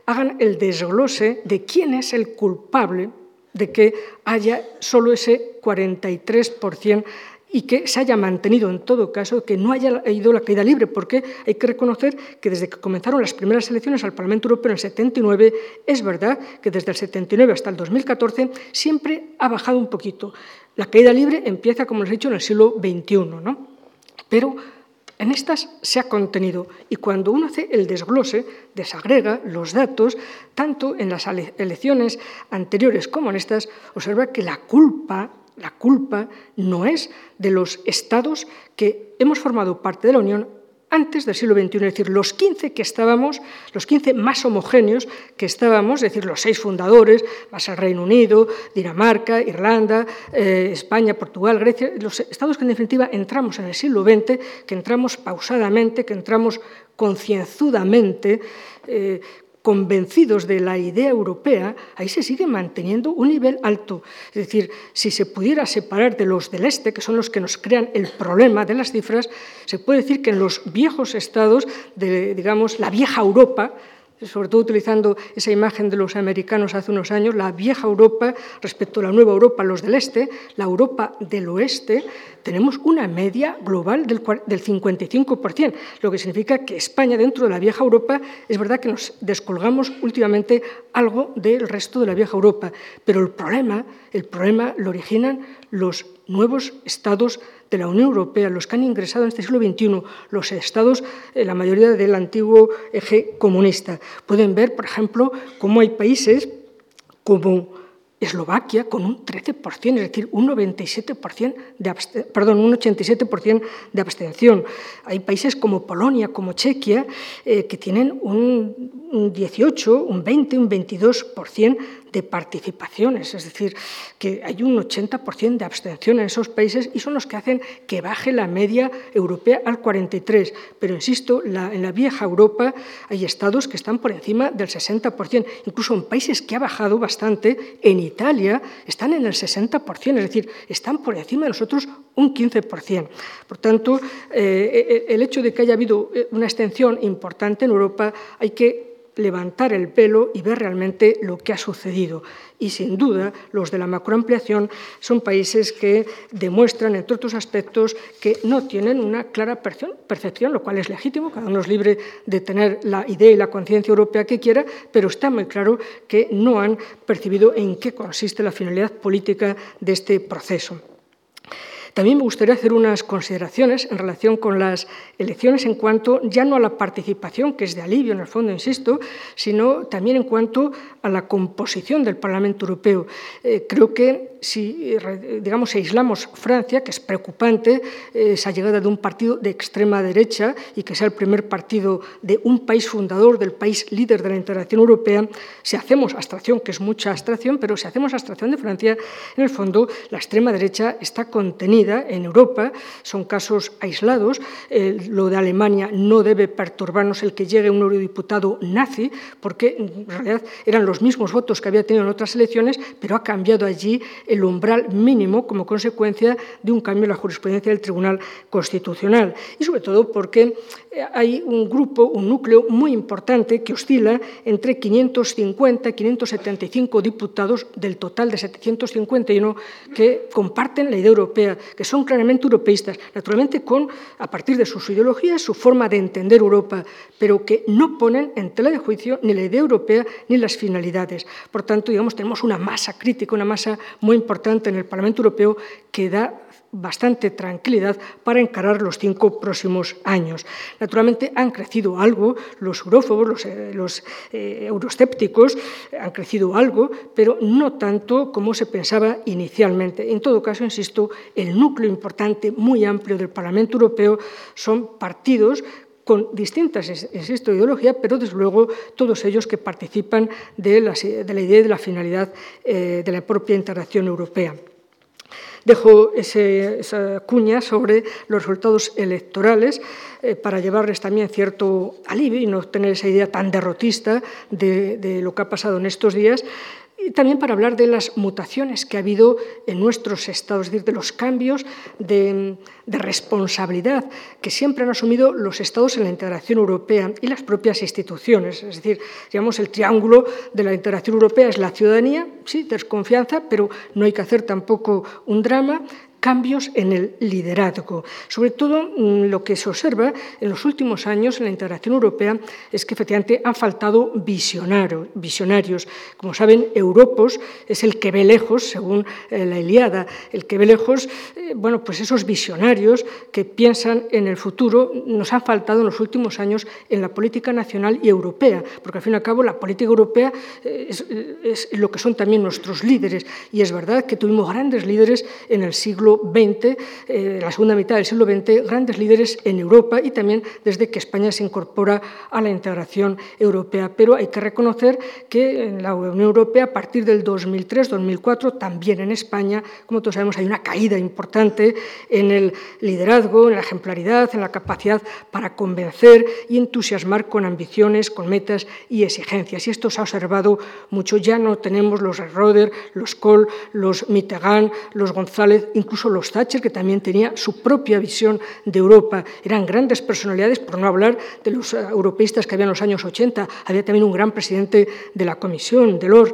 hagan el desglose de quién es el culpable de que haya solo ese 43% y que se haya mantenido en todo caso, que no haya ido la caída libre, porque hay que reconocer que desde que comenzaron las primeras elecciones al Parlamento Europeo en el 79, es verdad que desde el 79 hasta el 2014 siempre ha bajado un poquito. La caída libre empieza, como les he dicho, en el siglo XXI, ¿no? pero en estas se ha contenido y cuando uno hace el desglose, desagrega los datos, tanto en las elecciones anteriores como en estas, observa que la culpa, la culpa no es de los estados que hemos formado parte de la Unión antes del siglo XXI, es decir, los 15 que estábamos, los 15 más homogéneos que estábamos, es decir, los seis fundadores, más el Reino Unido, Dinamarca, Irlanda, eh, España, Portugal, Grecia, los estados que en definitiva entramos en el siglo XX, que entramos pausadamente, que entramos concienzudamente, eh, convencidos de la idea europea, ahí se sigue manteniendo un nivel alto. Es decir, si se pudiera separar de los del este, que son los que nos crean el problema de las cifras, se puede decir que en los viejos estados de, digamos, la vieja Europa, sobre todo utilizando esa imagen de los americanos hace unos años, la vieja Europa respecto a la nueva Europa, los del este, la Europa del oeste, tenemos una media global del, 55%, lo que significa que España, dentro de la vieja Europa, es verdad que nos descolgamos últimamente algo del resto de la vieja Europa, pero el problema, el problema lo originan los nuevos estados de la Unión Europea, los que han ingresado en este siglo XXI, los estados, eh, la mayoría del antiguo eje comunista. Pueden ver, por ejemplo, cómo hay países como Eslovaquia con un 13%, es decir, un 97% de un 87% de abstención. Hay países como Polonia, como Chequia, eh, que tienen un, un 18, un 20, un 22% de participaciones, es decir, que hay un 80% de abstención en esos países y son los que hacen que baje la media europea al 43%. Pero insisto, en la vieja Europa hay estados que están por encima del 60%, incluso en países que ha bajado bastante, en Italia están en el 60%, es decir, están por encima de nosotros un 15%. Por tanto, eh, el hecho de que haya habido eh, una extensión importante en Europa hay que levantar el pelo y ver realmente lo que ha sucedido. Y sin duda, los de la macroampliación son países que demuestran, entre otros aspectos, que no tienen una clara percepción, lo cual es legítimo, cada uno es libre de tener la idea y la conciencia europea que quiera, pero está muy claro que no han percibido en qué consiste la finalidad política de este proceso. También me gustaría hacer unas consideraciones en relación con las elecciones en cuanto ya no a la participación, que es de alivio en el fondo, insisto, sino también en cuanto a la composición del Parlamento Europeo. Eh, creo que si digamos, aislamos Francia, que es preocupante eh, esa llegada de un partido de extrema derecha y que sea el primer partido de un país fundador, del país líder de la integración europea, si hacemos abstracción, que es mucha abstracción, pero si hacemos abstracción de Francia, en el fondo la extrema derecha está contenida en Europa, son casos aislados. lo de Alemania no debe perturbarnos el que llegue un eurodiputado nazi, porque en realidad eran los mismos votos que había tenido en otras elecciones, pero ha cambiado allí el umbral mínimo como consecuencia de un cambio en la jurisprudencia del Tribunal Constitucional. Y sobre todo porque hay un grupo, un núcleo muy importante que oscila entre 550 y 575 diputados del total de 751 que comparten la idea europea, que son claramente europeístas, naturalmente con, a partir de sus ideologías, su forma de entender Europa, pero que no ponen en tela de juicio ni la idea europea ni las finalidades. Por tanto, digamos, tenemos una masa crítica, una masa muy importante en el Parlamento Europeo que da bastante tranquilidad para encarar los cinco próximos años. Naturalmente han crecido algo los eurófobos, los, eh, los eh, euroscépticos, han crecido algo, pero no tanto como se pensaba inicialmente. En todo caso, insisto, el núcleo importante, muy amplio del Parlamento Europeo son partidos con distintas, insisto, ideologías, pero desde luego todos ellos que participan de la, idea y de la finalidad eh, de la propia integración europea. Dejo esa cuña sobre los resultados electorales eh, para llevarles también cierto alivio y no tener esa idea tan derrotista de lo que ha pasado en estos días, y también para hablar de las mutaciones que ha habido en nuestros estados, es decir, de los cambios de, responsabilidad que siempre han asumido los estados en la integración europea y las propias instituciones. Es decir, digamos, el triángulo de la integración europea es la ciudadanía, sí, desconfianza, pero no hay que hacer tampoco un drama, cambios en el liderazgo. Sobre todo mm, lo que se observa en los últimos años en la integración europea es que efectivamente han faltado visionarios. Como saben, Europos es el que ve lejos, según eh, la Iliada, el que ve lejos, eh, bueno, pues esos visionarios que piensan en el futuro nos han faltado en los últimos años en la política nacional y europea, porque al fin y al cabo la política europea eh, es, es lo que son también nuestros líderes. Y es verdad que tuvimos grandes líderes en el siglo XX, eh, la segunda mitad del siglo XX, grandes líderes en Europa y también desde que España se incorpora a la integración europea. Pero hay que reconocer que en la Unión Europea, a partir del 2003-2004, también en España, como todos sabemos, hay una caída importante en el liderazgo, en la ejemplaridad, en la capacidad para convencer y entusiasmar con ambiciones, con metas y exigencias. Y esto se ha observado mucho. Ya no tenemos los Roder, los Kohl, los Mitterrand, los González, incluso incluso los Thatcher, que también tenía su propia visión de Europa. Eran grandes personalidades, por no hablar de los eh, europeístas que había en los años 80. Había también un gran presidente de la Comisión, Delors.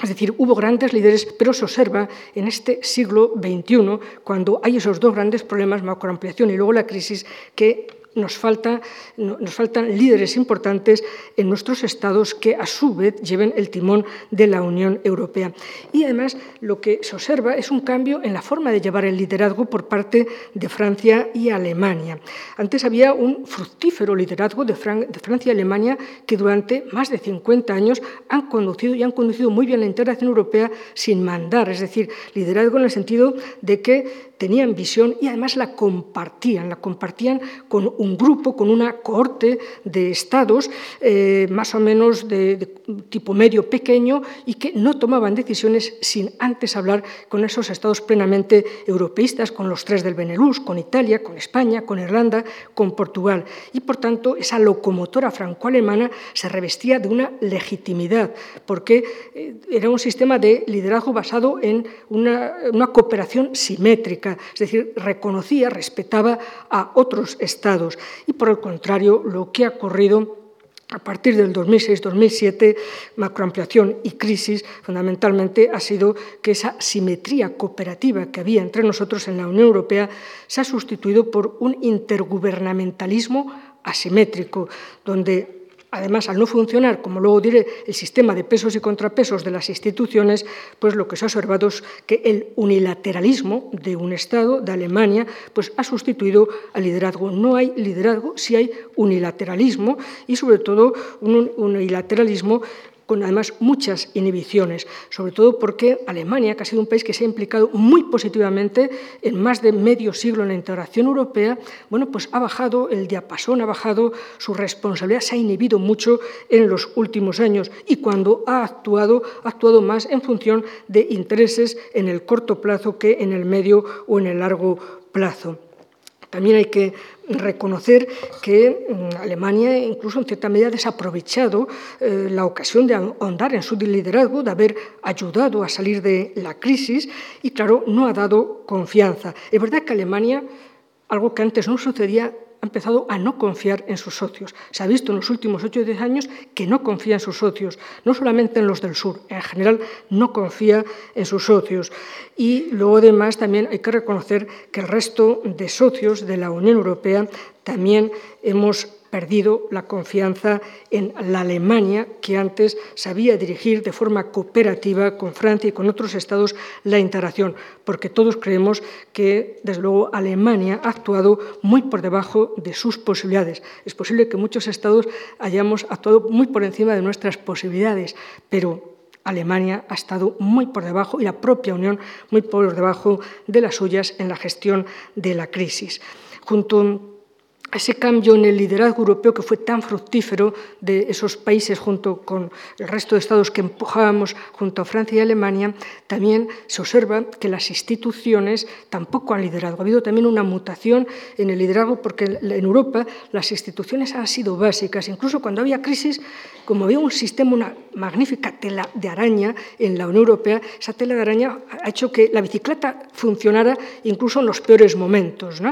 Es decir, hubo grandes líderes, pero se observa en este siglo XXI, cuando hay esos dos grandes problemas, macroampliación y luego la crisis, que nos, falta, nos faltan líderes importantes en nuestros estados que a su vez lleven el timón de la Unión Europea. Y además lo que se observa es un cambio en la forma de llevar el liderazgo por parte de Francia y Alemania. Antes había un fructífero liderazgo de, Francia y Alemania que durante más de 50 años han conducido y han conducido muy bien la integración europea sin mandar, es decir, liderazgo en el sentido de que tenían visión y además la compartían, la compartían con un grupo, con una cohorte de estados eh, más o menos de, tipo medio pequeño y que no tomaban decisiones sin antes hablar con esos estados plenamente europeístas, con los tres del Benelux, con Italia, con España, con Irlanda, con Portugal. Y por tanto esa locomotora franco-alemana se revestía de una legitimidad, porque eh, era un sistema de liderazgo basado en una cooperación simétrica es decir, reconocía, respetaba a otros estados. Y por el contrario, lo que ha ocurrido a partir del 2006-2007, macroampliación y crisis, fundamentalmente ha sido que esa simetría cooperativa que había entre nosotros en la Unión Europea se ha sustituido por un intergubernamentalismo asimétrico, donde Además, al no funcionar, como luego diré, el sistema de pesos y contrapesos de las instituciones, pues lo que se ha observado es que el unilateralismo de un Estado, de Alemania, pues ha sustituido al liderazgo. No hay liderazgo si hay unilateralismo y, sobre todo, un unilateralismo con además muchas inhibiciones, sobre todo porque Alemania, que ha sido un país que se ha implicado muy positivamente en más de medio siglo en la integración europea, bueno, pues ha bajado el diapasón, ha bajado su responsabilidad, se ha inhibido mucho en los últimos años y cuando ha actuado, ha actuado más en función de intereses en el corto plazo que en el medio o en el largo plazo. También hay que reconocer que mm, Alemania, incluso en cierta medida, ha desaprovechado eh, la ocasión de ahondar en su liderazgo, de haber ayudado a salir de la crisis y, claro, no ha dado confianza. Es verdad que Alemania, algo que antes no sucedía, ha empezado a no confiar en sus socios. Se ha visto en los últimos 8 o 10 años que no confía en sus socios, no solamente en los del sur, en general no confía en sus socios. Y luego además también hay que reconocer que el resto de socios de la Unión Europea también hemos perdido la confianza en la Alemania que antes sabía dirigir de forma cooperativa con Francia y con otros estados la integración, porque todos creemos que, desde luego, Alemania ha actuado muy por debajo de sus posibilidades. Es posible que muchos estados hayamos actuado muy por encima de nuestras posibilidades, pero Alemania ha estado muy por debajo y la propia Unión muy por debajo de las suyas en la gestión de la crisis. Junto ese cambio en el liderazgo europeo que fue tan fructífero de esos países junto con el resto de estados que empujábamos junto a Francia y Alemania, también se observa que las instituciones tampoco han liderado. Ha habido también una mutación en el liderazgo porque en Europa las instituciones han sido básicas. Incluso cuando había crisis, como había un sistema, una magnífica tela de araña en la Unión Europea, esa tela de araña ha hecho que la bicicleta funcionara incluso en los peores momentos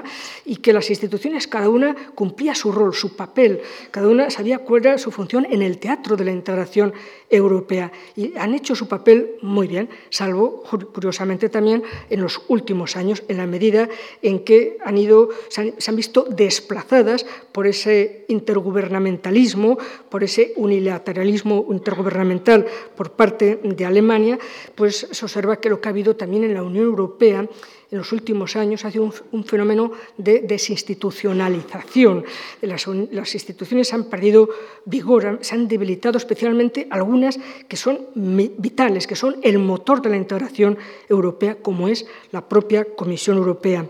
y que las instituciones, cada una cumplía su rol, su papel, cada una sabía cuál era su función en el teatro de la integración europea y han hecho su papel muy bien, salvo curiosamente también en los últimos años, en la medida en que han ido, se han, visto desplazadas por ese intergubernamentalismo, por ese unilateralismo intergubernamental por parte de Alemania, pues se observa que lo que ha habido también en la Unión Europea en los últimos años ha sido un, fenómeno de desinstitucionalización. Las, las, instituciones han perdido vigor, se han debilitado especialmente algunas que son vitales, que son el motor de la integración europea, como es la propia Comisión Europea.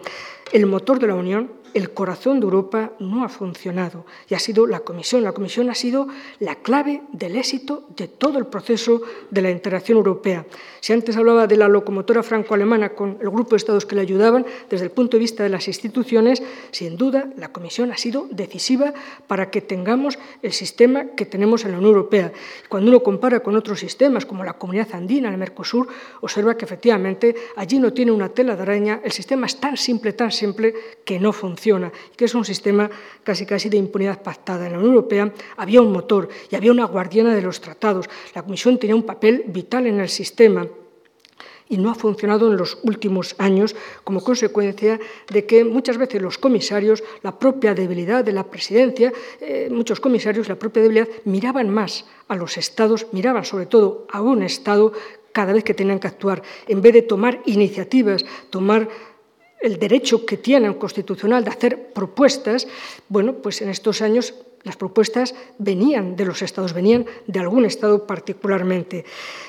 El motor de la Unión el corazón de Europa no ha funcionado y ha sido la Comisión. La Comisión ha sido la clave del éxito de todo el proceso de la integración europea. Si antes hablaba de la locomotora franco-alemana con el grupo de estados que le ayudaban, desde el punto de vista de las instituciones, sin duda la Comisión ha sido decisiva para que tengamos el sistema que tenemos en la Unión Europea. Cuando uno compara con otros sistemas, como la Comunidad Andina, el Mercosur, observa que efectivamente allí no tiene una tela de araña, el sistema es tan simple, tan simple, que no funciona que es un sistema casi casi de impunidad pactada. En la Unión Europea había un motor y había una guardiana de los tratados. La Comisión tenía un papel vital en el sistema y no ha funcionado en los últimos años como consecuencia de que muchas veces los comisarios, la propia debilidad de la presidencia, eh, muchos comisarios, la propia debilidad, miraban más a los estados, miraban sobre todo a un estado cada vez que tenían que actuar, en vez de tomar iniciativas, tomar el derecho que tienen constitucional de hacer propuestas, bueno, pues en estos años las propuestas venían de los estados, venían de algún estado particularmente.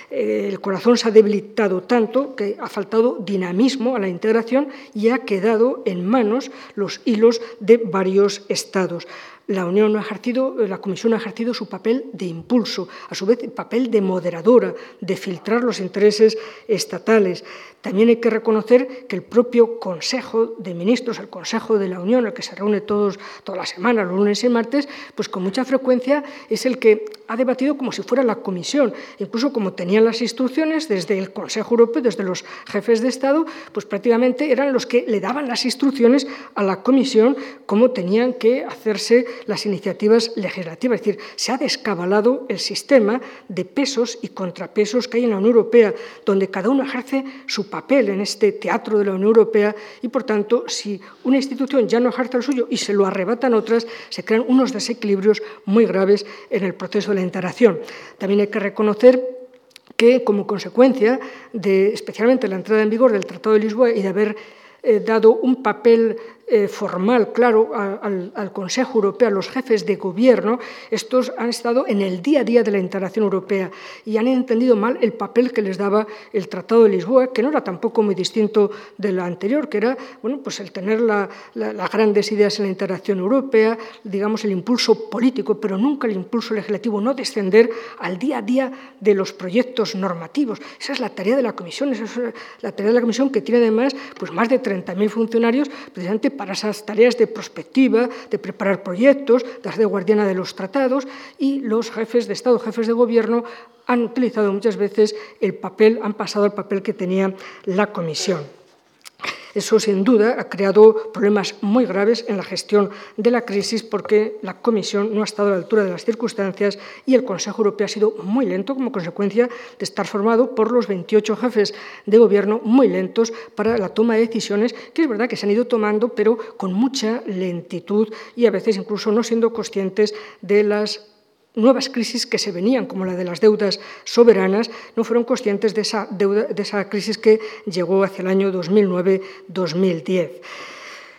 Eh, el corazón se ha debilitado tanto que ha faltado dinamismo a la integración y ha quedado en manos los hilos de varios estados la Unión ha ejercido, la Comisión ha ejercido su papel de impulso, a su vez papel de moderadora, de filtrar los intereses estatales. También hay que reconocer que el propio Consejo de Ministros, el Consejo de la Unión, el que se reúne todos, todas las semanas, los lunes y martes, pues con mucha frecuencia es el que ha debatido como si fuera la Comisión, incluso como tenían las instrucciones desde el Consejo Europeo, desde los jefes de Estado, pues prácticamente eran los que le daban las instrucciones a la Comisión cómo tenían que hacerse las iniciativas legislativas. Es decir, se ha descabalado el sistema de pesos y contrapesos que hay en la Unión Europea, donde cada uno ejerce su papel en este teatro de la Unión Europea y, por tanto, si una institución ya no ejerce el suyo y se lo arrebatan otras, se crean unos desequilibrios muy graves en el proceso de la integración. También hay que reconocer que, como consecuencia de, especialmente la entrada en vigor del Tratado de Lisboa y de haber eh, dado un papel eh, formal, claro, al, Consejo Europeo, a los jefes de gobierno, estos han estado en el día a día de la integración europea y han entendido mal el papel que les daba el Tratado de Lisboa, que no era tampoco muy distinto de lo anterior, que era bueno, pues el tener las grandes ideas en la integración europea, digamos el impulso político, pero nunca el impulso legislativo, no descender al día a día de los proyectos normativos. Esa es la tarea de la Comisión, esa es la tarea de la Comisión que tiene además pues, más de 30.000 funcionarios precisamente para esas tareas de prospectiva, de preparar proyectos, de hacer guardiana de los tratados y los jefes de Estado, jefes de gobierno han utilizado muchas veces el papel, han pasado el papel que tenía la Comisión. Eso, sin duda, ha creado problemas muy graves en la gestión de la crisis porque la Comisión no ha estado a la altura de las circunstancias y el Consejo Europeo ha sido muy lento como consecuencia de estar formado por los 28 jefes de gobierno muy lentos para la toma de decisiones, que es verdad que se han ido tomando, pero con mucha lentitud y a veces incluso no siendo conscientes de las nuevas crisis que se venían, como la de las deudas soberanas, no fueron conscientes de esa, crisis que llegó hacia el año 2009-2010.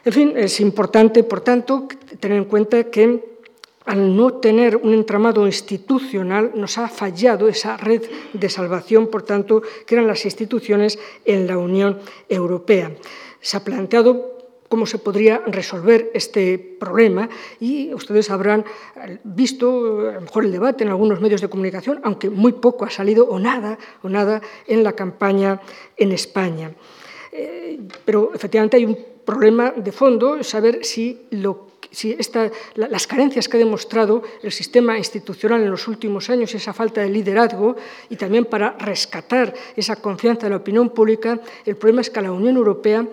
En fin, es importante, por tanto, tener en cuenta que al no tener un entramado institucional nos ha fallado esa red de salvación, por tanto, que eran las instituciones en la Unión Europea. Se ha planteado cómo se podría resolver este problema y ustedes habrán visto a lo mejor el debate en algunos medios de comunicación, aunque muy poco ha salido o nada o nada en la campaña en España. Eh, pero efectivamente hay un problema de fondo, saber si, las carencias que ha demostrado el sistema institucional en los últimos años, esa falta de liderazgo y también para rescatar esa confianza de la opinión pública, el problema es que la Unión Europea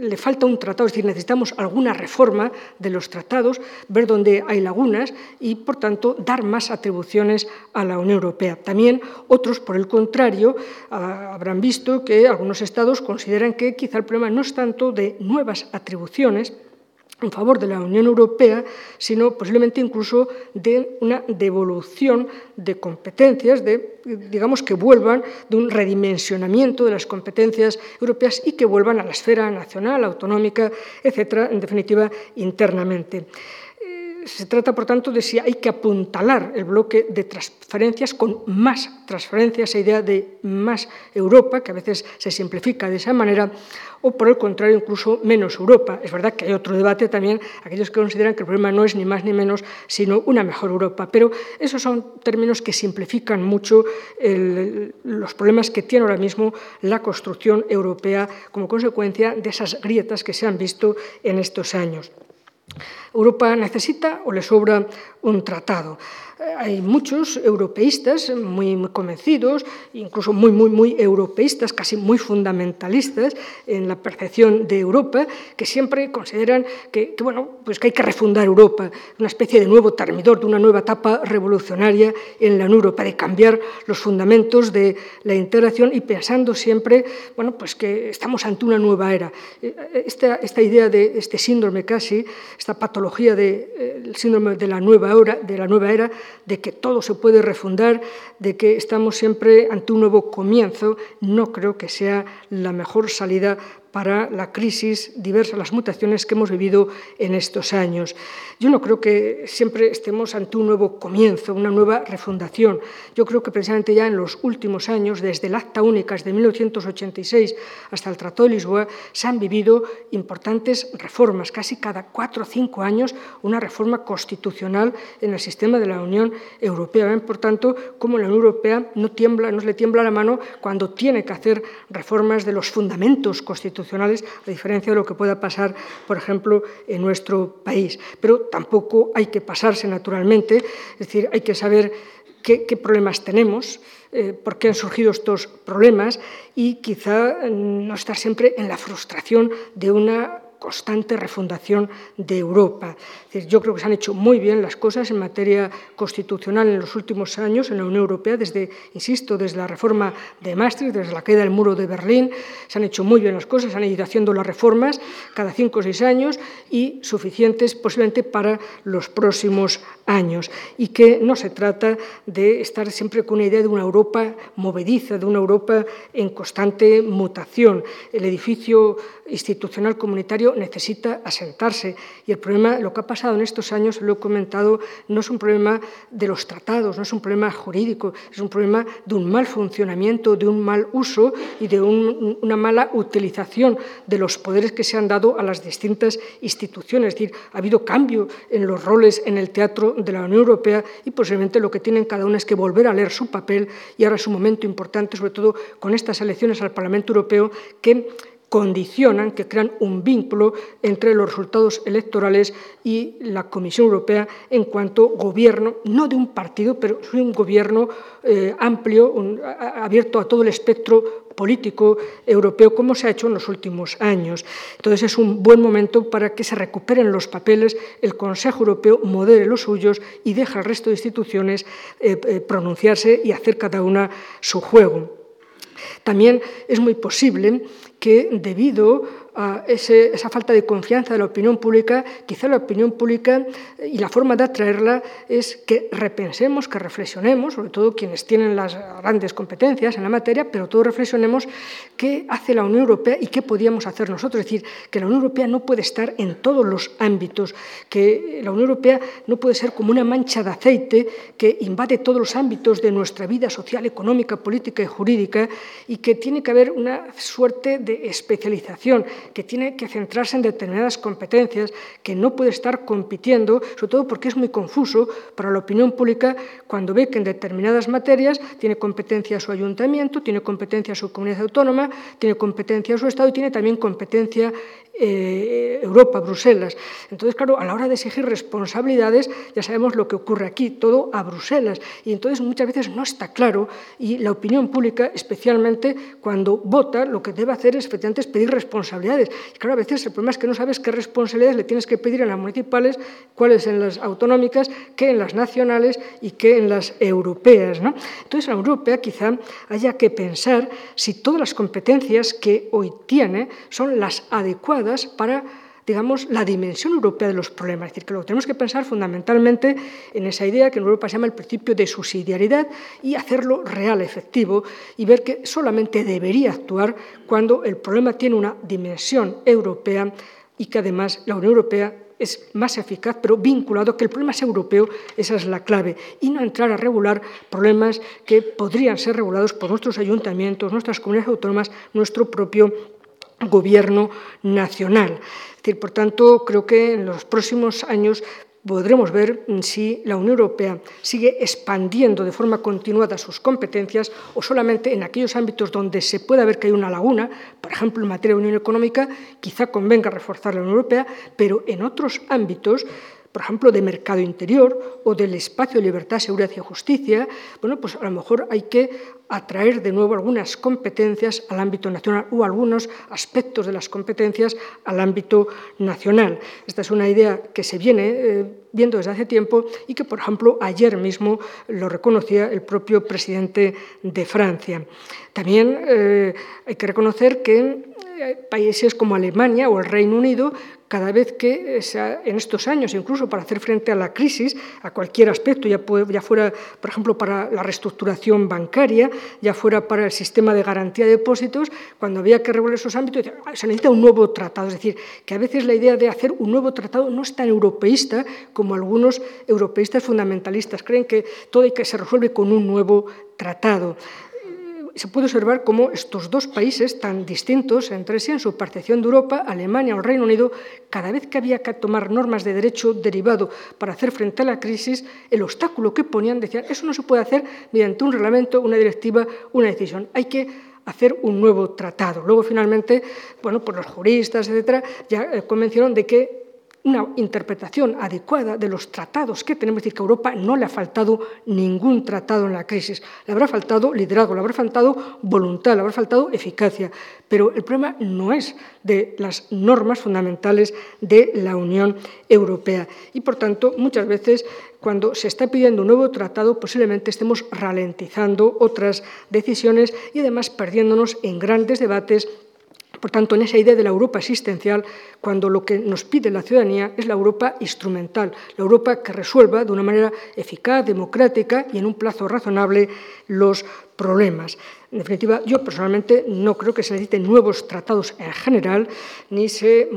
le falta un tratado, es decir, necesitamos alguna reforma de los tratados, ver dónde hay lagunas y, por tanto, dar más atribuciones a la Unión Europea. También otros, por el contrario, ah, habrán visto que algunos estados consideran que quizá el problema no es tanto de nuevas atribuciones, en favor de la Unión Europea, sino posiblemente incluso de una devolución de competencias, de, digamos que vuelvan de un redimensionamiento de las competencias europeas y que vuelvan a la esfera nacional, autonómica, etcétera, en definitiva, internamente. Se trata, por tanto, de si hay que apuntalar el bloque de transferencias con más transferencias, esa idea de más Europa, que a veces se simplifica de esa manera, o por el contrario, incluso menos Europa. Es verdad que hay otro debate también, aquellos que consideran que el problema no es ni más ni menos, sino una mejor Europa. Pero esos son términos que simplifican mucho los problemas que tiene ahora mismo la construcción europea como consecuencia de esas grietas que se han visto en estos años. Europa necesita o le sobra un tratado. Hay muchos europeístas muy, convencidos, incluso muy, muy, muy europeístas, casi muy fundamentalistas en la percepción de Europa, que siempre consideran que, que, bueno, pues que hay que refundar Europa, una especie de nuevo termidor, de una nueva etapa revolucionaria en la Unión Europea, de cambiar los fundamentos de la integración y pensando siempre bueno, pues que estamos ante una nueva era. Esta, esta idea de este síndrome casi, esta patología del de, eh, síndrome de la nueva hora, de la nueva era, de que todo se puede refundar, de que estamos siempre ante un nuevo comienzo, no creo que sea la mejor salida para la crisis diversas, las mutaciones que hemos vivido en estos años. Yo no creo que siempre estemos ante un nuevo comienzo, una nueva refundación. Yo creo que precisamente ya en los últimos años, desde el Acta Única de 1986 hasta el Tratado de Lisboa, se han vivido importantes reformas, casi cada cuatro o cinco años una reforma constitucional en el sistema de la Unión Europea. ¿Ven, por tanto, cómo la Unión Europea no, tiembla, no le tiembla la mano cuando tiene que hacer reformas de los fundamentos constitucionales a diferencia de lo que pueda pasar, por ejemplo, en nuestro país. Pero tampoco hay que pasarse naturalmente, es decir, hay que saber qué, problemas tenemos, eh, por qué han surgido estos problemas y quizá mm, no estar siempre en la frustración de una constante refundación de Europa. yo creo que se han hecho muy bien las cosas en materia constitucional en los últimos años en la Unión Europea, desde, insisto, desde la reforma de Maastricht, desde la caída del muro de Berlín, se han hecho muy bien las cosas, se han ido haciendo las reformas cada cinco o seis años y suficientes posiblemente para los próximos años. Y que no se trata de estar siempre con una idea de una Europa movediza, de una Europa en constante mutación. El edificio institucional comunitario necesita asentarse. Y el problema, lo que ha pasado en estos años, lo he comentado, no es un problema de los tratados, no es un problema jurídico, es un problema de un mal funcionamiento, de un mal uso y de un, una mala utilización de los poderes que se han dado a las distintas instituciones. Es decir, ha habido cambio en los roles en el teatro de la Unión Europea y posiblemente lo que tienen cada uno es que volver a leer su papel y ahora es un momento importante, sobre todo con estas elecciones al Parlamento Europeo, que condicionan, que crean un vínculo entre los resultados electorales y la Comisión Europea en cuanto gobierno, no de un partido, pero de un gobierno eh, amplio, abierto a todo el espectro político europeo, como se ha hecho en los últimos años. Entonces es un buen momento para que se recuperen los papeles, el Consejo Europeo modere los suyos y deje al resto de instituciones eh, eh, pronunciarse y hacer cada una su juego. También es muy posible que debido a ese, esa falta de confianza de la opinión pública, quizá la opinión pública eh, y la forma de atraerla es que repensemos, que reflexionemos, sobre todo quienes tienen las grandes competencias en la materia, pero todos reflexionemos qué hace la Unión Europea y qué podíamos hacer nosotros. Es decir, que la Unión Europea no puede estar en todos los ámbitos, que la Unión Europea no puede ser como una mancha de aceite que invade todos los ámbitos de nuestra vida social, económica, política y jurídica y que tiene que haber una suerte de especialización que tiene que centrarse en determinadas competencias, que no puede estar compitiendo, sobre todo porque es muy confuso para la opinión pública cuando ve que en determinadas materias tiene competencia su ayuntamiento, tiene competencia su comunidad autónoma, tiene competencia su Estado y tiene también competencia eh, Europa, Bruselas. Entonces, claro, a la hora de exigir responsabilidades, ya sabemos lo que ocurre aquí, todo a Bruselas. Y entonces muchas veces no está claro y la opinión pública, especialmente cuando vota, lo que debe hacer es, efectivamente, es pedir responsabilidades. Y claro, a veces el problema es que no sabes qué responsabilidades le tienes que pedir en las municipales, cuáles en las autonómicas, qué en las nacionales y qué en las europeas. ¿no? Entonces, la Unión Europea quizá haya que pensar si todas las competencias que hoy tiene son las adecuadas para digamos, la dimensión europea de los problemas. Es decir, que lo tenemos que pensar fundamentalmente en esa idea que en Europa se llama el principio de subsidiariedad y hacerlo real, efectivo, y ver que solamente debería actuar cuando el problema tiene una dimensión europea y que además la Unión Europea es más eficaz, pero vinculado que el problema es europeo, esa es la clave, y no entrar a regular problemas que podrían ser regulados por nuestros ayuntamientos, nuestras comunidades autónomas, nuestro propio gobierno nacional. Por tanto, creo que en los próximos años podremos ver si la Unión Europea sigue expandiendo de forma continuada sus competencias o solamente en aquellos ámbitos donde se pueda ver que hay una laguna, por ejemplo, en materia de Unión Económica, quizá convenga reforzar la Unión Europea, pero en otros ámbitos por ejemplo, de mercado interior o del espacio de libertad, seguridad y justicia, bueno, pues a lo mejor hay que atraer de nuevo algunas competencias al ámbito nacional o algunos aspectos de las competencias al ámbito nacional. Esta es una idea que se viene eh, viendo desde hace tiempo y que, por ejemplo, ayer mismo lo reconocía el propio presidente de Francia. También eh, hay que reconocer que países como Alemania o el Reino Unido cada vez que en estos años, incluso para hacer frente a la crisis, a cualquier aspecto, ya, fuera, por ejemplo, para la reestructuración bancaria, ya fuera para el sistema de garantía de depósitos, cuando había que regular esos ámbitos, ah, se necesita un nuevo tratado. Es decir, que a veces la idea de hacer un nuevo tratado no es tan europeísta como algunos europeístas fundamentalistas creen que todo hay que se resuelve con un nuevo tratado se puede observar cómo estos dos países tan distintos entre sí en su percepción de Europa, Alemania o el Reino Unido, cada vez que había que tomar normas de derecho derivado para hacer frente a la crisis, el obstáculo que ponían decían, eso no se puede hacer mediante un reglamento, una directiva, una decisión. Hay que hacer un nuevo tratado. Luego, finalmente, bueno, pues los juristas, etcétera, ya eh, convencieron de que una interpretación adecuada de los tratados que tenemos, es decir, que a Europa no le ha faltado ningún tratado en la crisis, le habrá faltado liderazgo, le habrá faltado voluntad, le habrá faltado eficacia, pero el problema no es de las normas fundamentales de la Unión Europea. Y, por tanto, muchas veces cuando se está pidiendo un nuevo tratado, posiblemente estemos ralentizando otras decisiones y además perdiéndonos en grandes debates por tanto, en esa idea de la Europa existencial, cuando lo que nos pide la ciudadanía es la Europa instrumental, la Europa que resuelva de una manera eficaz, democrática y en un plazo razonable los problemas. En definitiva, yo personalmente no creo que se necesiten nuevos tratados en general, ni, se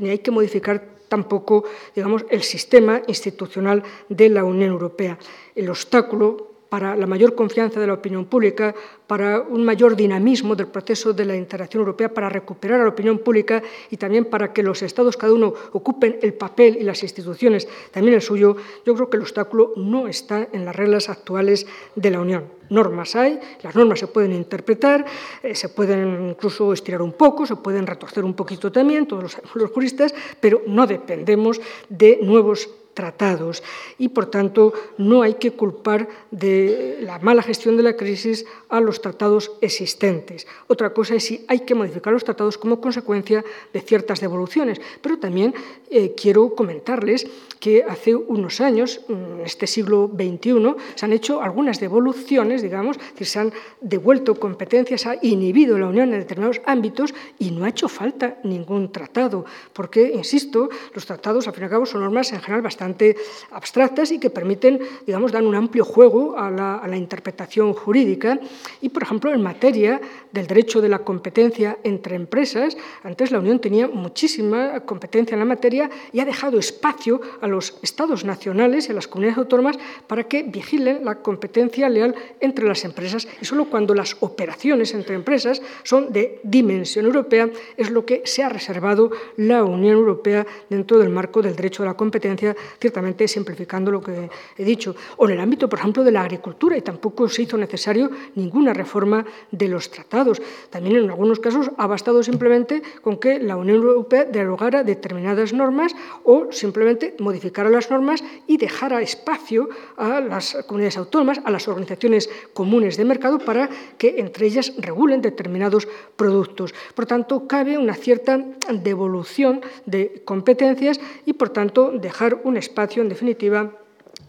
ni hay que modificar tampoco digamos, el sistema institucional de la Unión Europea. El obstáculo para la mayor confianza de la opinión pública, para un mayor dinamismo del proceso de la integración europea, para recuperar a la opinión pública y también para que los Estados cada uno ocupen el papel y las instituciones también el suyo, yo creo que el obstáculo no está en las reglas actuales de la Unión. Normas hay, las normas se pueden interpretar, eh, se pueden incluso estirar un poco, se pueden retorcer un poquito también, todos los, <laughs> los juristas, pero no dependemos de nuevos tratados y, por tanto, no hay que culpar de la mala gestión de la crisis a los tratados existentes. Otra cosa es si hay que modificar los tratados como consecuencia de ciertas devoluciones. Pero también eh, quiero comentarles que hace unos años, en este siglo XXI, se han hecho algunas devoluciones, digamos, que se han devuelto competencias, ha inhibido la Unión en determinados ámbitos y no ha hecho falta ningún tratado, porque, insisto, los tratados, al fin y al cabo, son normas en general bastante abstractas y que permiten, digamos, dar un amplio juego a la, interpretación jurídica. Y, por ejemplo, en materia del derecho de la competencia entre empresas, antes la Unión tenía muchísima competencia en la materia y ha dejado espacio a los estados nacionales y a las comunidades autónomas para que vigilen la competencia leal entre las empresas. Y solo cuando las operaciones entre empresas son de dimensión europea es lo que se ha reservado la Unión Europea dentro del marco del derecho de la competencia ciertamente simplificando lo que he dicho. O en el ámbito, por ejemplo, de la agricultura, y tampoco se hizo necesario ninguna reforma de los tratados. También en algunos casos ha bastado simplemente con que la Unión Europea derogara determinadas normas o simplemente modificara las normas y dejara espacio a las comunidades autónomas, a las organizaciones comunes de mercado para que entre ellas regulen determinados productos. Por tanto, cabe una cierta devolución de competencias y, por tanto, dejar un espacio, en definitiva,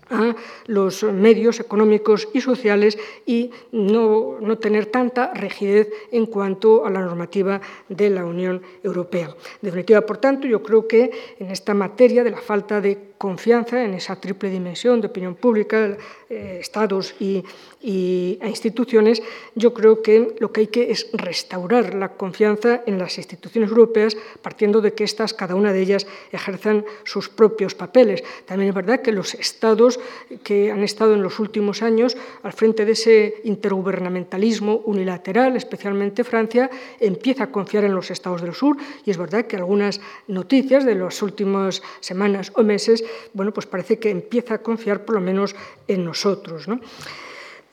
a los medios económicos y sociales y no, no, tener tanta rigidez en cuanto a la normativa de la Unión Europea. En definitiva, por tanto, yo creo que en esta materia de la falta de confianza en esa triple dimensión de opinión pública, eh, estados y, y, instituciones, yo creo que lo que hay que es restaurar la confianza en las instituciones europeas, partiendo de que éstas, cada una de ellas, ejerzan sus propios papeles. También es verdad que los estados que han estado en los últimos años al frente de ese intergubernamentalismo unilateral, especialmente Francia, empieza a confiar en los estados del sur y es verdad que algunas noticias de las últimas semanas o meses bueno, pues parece que empieza a confiar por lo menos en nosotros.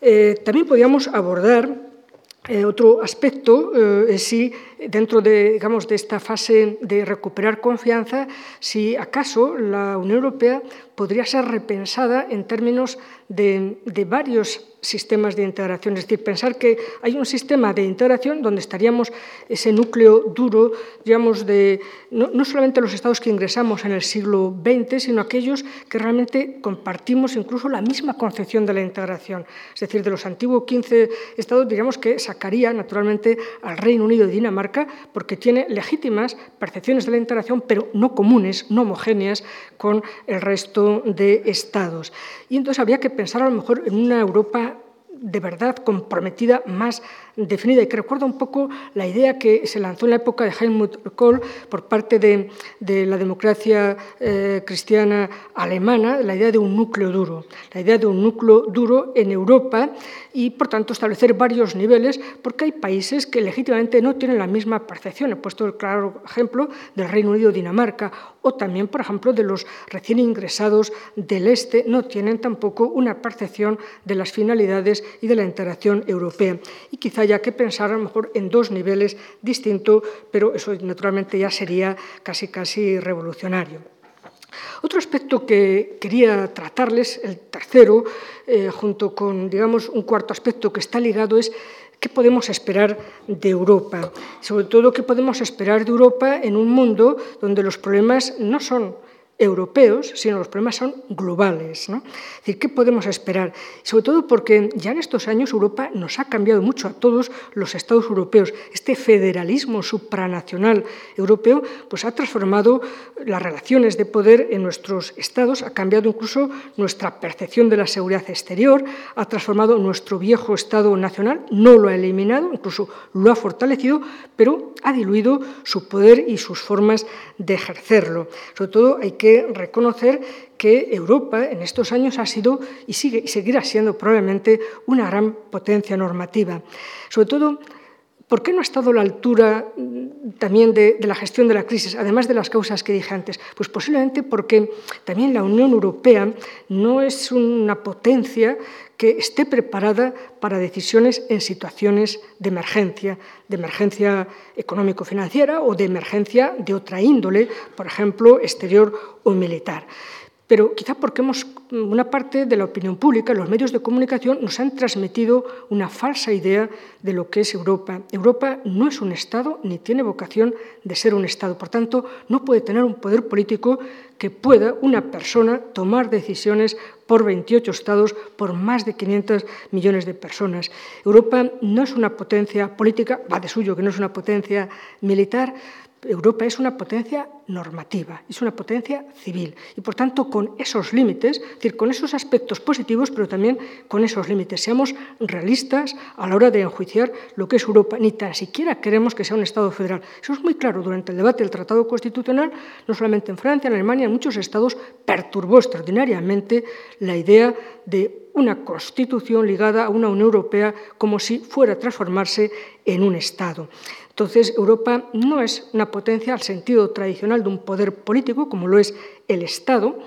Eh, también podríamos abordar Eh, otro aspecto eh, si dentro de, digamos, de esta fase de recuperar confianza, si acaso la Unión Europea podría ser repensada en términos de, de varios sistemas de integración. Es decir, pensar que hay un sistema de integración donde estaríamos ese núcleo duro, digamos, de no, no, solamente los estados que ingresamos en el siglo XX, sino aquellos que realmente compartimos incluso la misma concepción de la integración. Es decir, de los antiguos 15 estados, diríamos que sacaría naturalmente al Reino Unido y Dinamarca porque tiene legítimas percepciones de la integración, pero no comunes, no homogéneas con el resto de estados. Y entonces habría que pensar a lo mejor en una Europa de verdad comprometida más definida y que recuerda un poco la idea que se lanzó en la época de Helmut Kohl por parte de, de la democracia eh, cristiana alemana, la idea de un núcleo duro, la idea de un núcleo duro en Europa y, por tanto, establecer varios niveles, porque hay países que legítimamente no tienen la misma percepción. He puesto el claro ejemplo del Reino Unido Dinamarca, o también, por ejemplo, de los recién ingresados del Este, no tienen tampoco una percepción de las finalidades y de la integración europea. Y quizá haya que pensar a lo mejor en dos niveles distintos, pero eso naturalmente ya sería casi, casi revolucionario. Otro aspecto que quería tratarles, el tercero, eh, junto con digamos, un cuarto aspecto que está ligado, es qué podemos esperar de Europa. Sobre todo, qué podemos esperar de Europa en un mundo donde los problemas no son europeos, sino los problemas son globales. ¿no? Es decir, ¿qué podemos esperar? Sobre todo porque ya en estos años Europa nos ha cambiado mucho a todos los estados europeos. Este federalismo supranacional europeo pues, ha transformado las relaciones de poder en nuestros estados, ha cambiado incluso nuestra percepción de la seguridad exterior, ha transformado nuestro viejo Estado nacional, no lo ha eliminado, incluso lo ha fortalecido, pero ha diluido su poder y sus formas de ejercerlo. Sobre todo hay que reconocer que Europa en estos años ha sido y sigue y seguirá siendo probablemente una gran potencia normativa. Sobre todo, ¿por qué no ha estado a la altura mm, también de, la gestión de la crisis, además de las causas que dije antes? Pues posiblemente porque también la Unión Europea no es una potencia que esté preparada para decisiones en situaciones de emergencia, de emergencia económico-financiera o de emergencia de otra índole, por ejemplo, exterior o militar pero quizá porque hemos, una parte de la opinión pública, los medios de comunicación, nos han transmitido una falsa idea de lo que es Europa. Europa no es un Estado ni tiene vocación de ser un Estado. Por tanto, no puede tener un poder político que pueda una persona tomar decisiones por 28 estados, por más de 500 millones de personas. Europa no es una potencia política, va de suyo que no es una potencia militar, Europa es una potencia normativa, es una potencia civil y por tanto con esos límites, es decir, con esos aspectos positivos, pero también con esos límites. Seamos realistas a la hora de enjuiciar lo que es Europa, ni tan siquiera queremos que sea un Estado federal. Eso es muy claro durante el debate del Tratado Constitucional, no solamente en Francia, en Alemania, en muchos estados perturbó extraordinariamente la idea de una constitución ligada a una Unión Europea como si fuera a transformarse en un Estado. Entonces, Europa no es una potencia al sentido tradicional de un poder político, como lo es el Estado,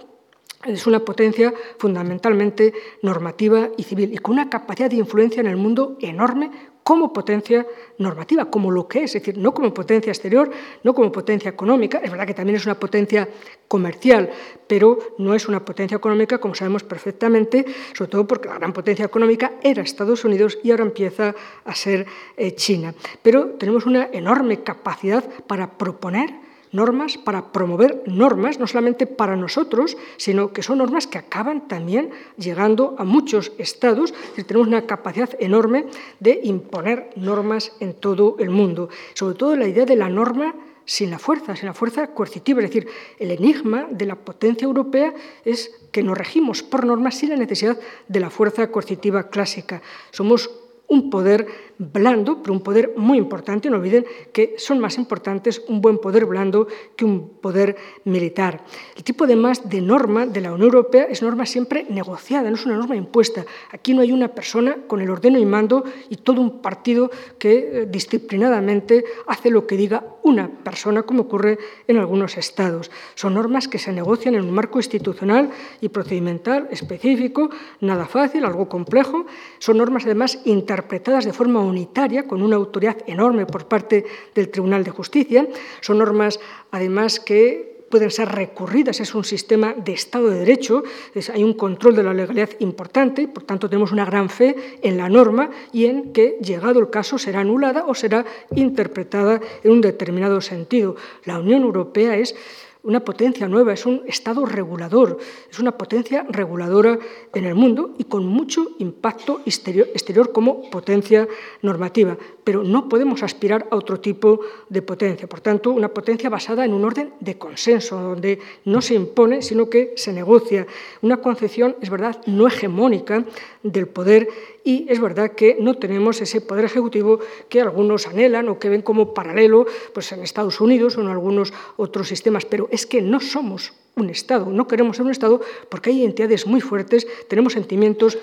es una potencia fundamentalmente normativa y civil y con una capacidad de influencia en el mundo enorme como potencia normativa, como lo que es, es decir, no como potencia exterior, no como potencia económica, es verdad que también es una potencia comercial, pero no es una potencia económica, como sabemos perfectamente, sobre todo porque la gran potencia económica era Estados Unidos y ahora empieza a ser eh, China. Pero tenemos una enorme capacidad para proponer normas para promover normas, no solamente para nosotros, sino que son normas que acaban también llegando a muchos estados. y tenemos una capacidad enorme de imponer normas en todo el mundo. Sobre todo la idea de la norma sin la fuerza, sin la fuerza coercitiva. Es decir, el enigma de la potencia europea es que nos regimos por normas sin la necesidad de la fuerza coercitiva clásica. Somos un poder blando, pero un poder muy importante. No olviden que son más importantes un buen poder blando que un poder militar. El tipo de más de norma de la Unión Europea es norma siempre negociada, no es una norma impuesta. Aquí no hay una persona con el ordeno y mando y todo un partido que eh, disciplinadamente hace lo que diga una persona, como ocurre en algunos estados. Son normas que se negocian en un marco institucional y procedimental específico, nada fácil, algo complejo. Son normas, además, interpretadas de forma unitaria, con una autoridad enorme por parte del Tribunal de Justicia. Son normas, además, que pueden ser recurridas, es un sistema de Estado de Derecho, hay un control de la legalidad importante, por tanto tenemos una gran fe en la norma y en que, llegado el caso, será anulada o será interpretada en un determinado sentido. La Unión Europea es una potencia nueva, es un Estado regulador, es una potencia reguladora en el mundo y con mucho impacto exterior, como potencia normativa. Pero no podemos aspirar a otro tipo de potencia. Por tanto, una potencia basada en un orden de consenso, donde no se impone, sino que se negocia. Una concepción, es verdad, no hegemónica del poder y es verdad que no tenemos ese poder ejecutivo que algunos anhelan o que ven como paralelo pues, en Estados Unidos o en algunos otros sistemas, pero es que no somos un Estado, no queremos ser un Estado porque hay entidades muy fuertes, tenemos sentimientos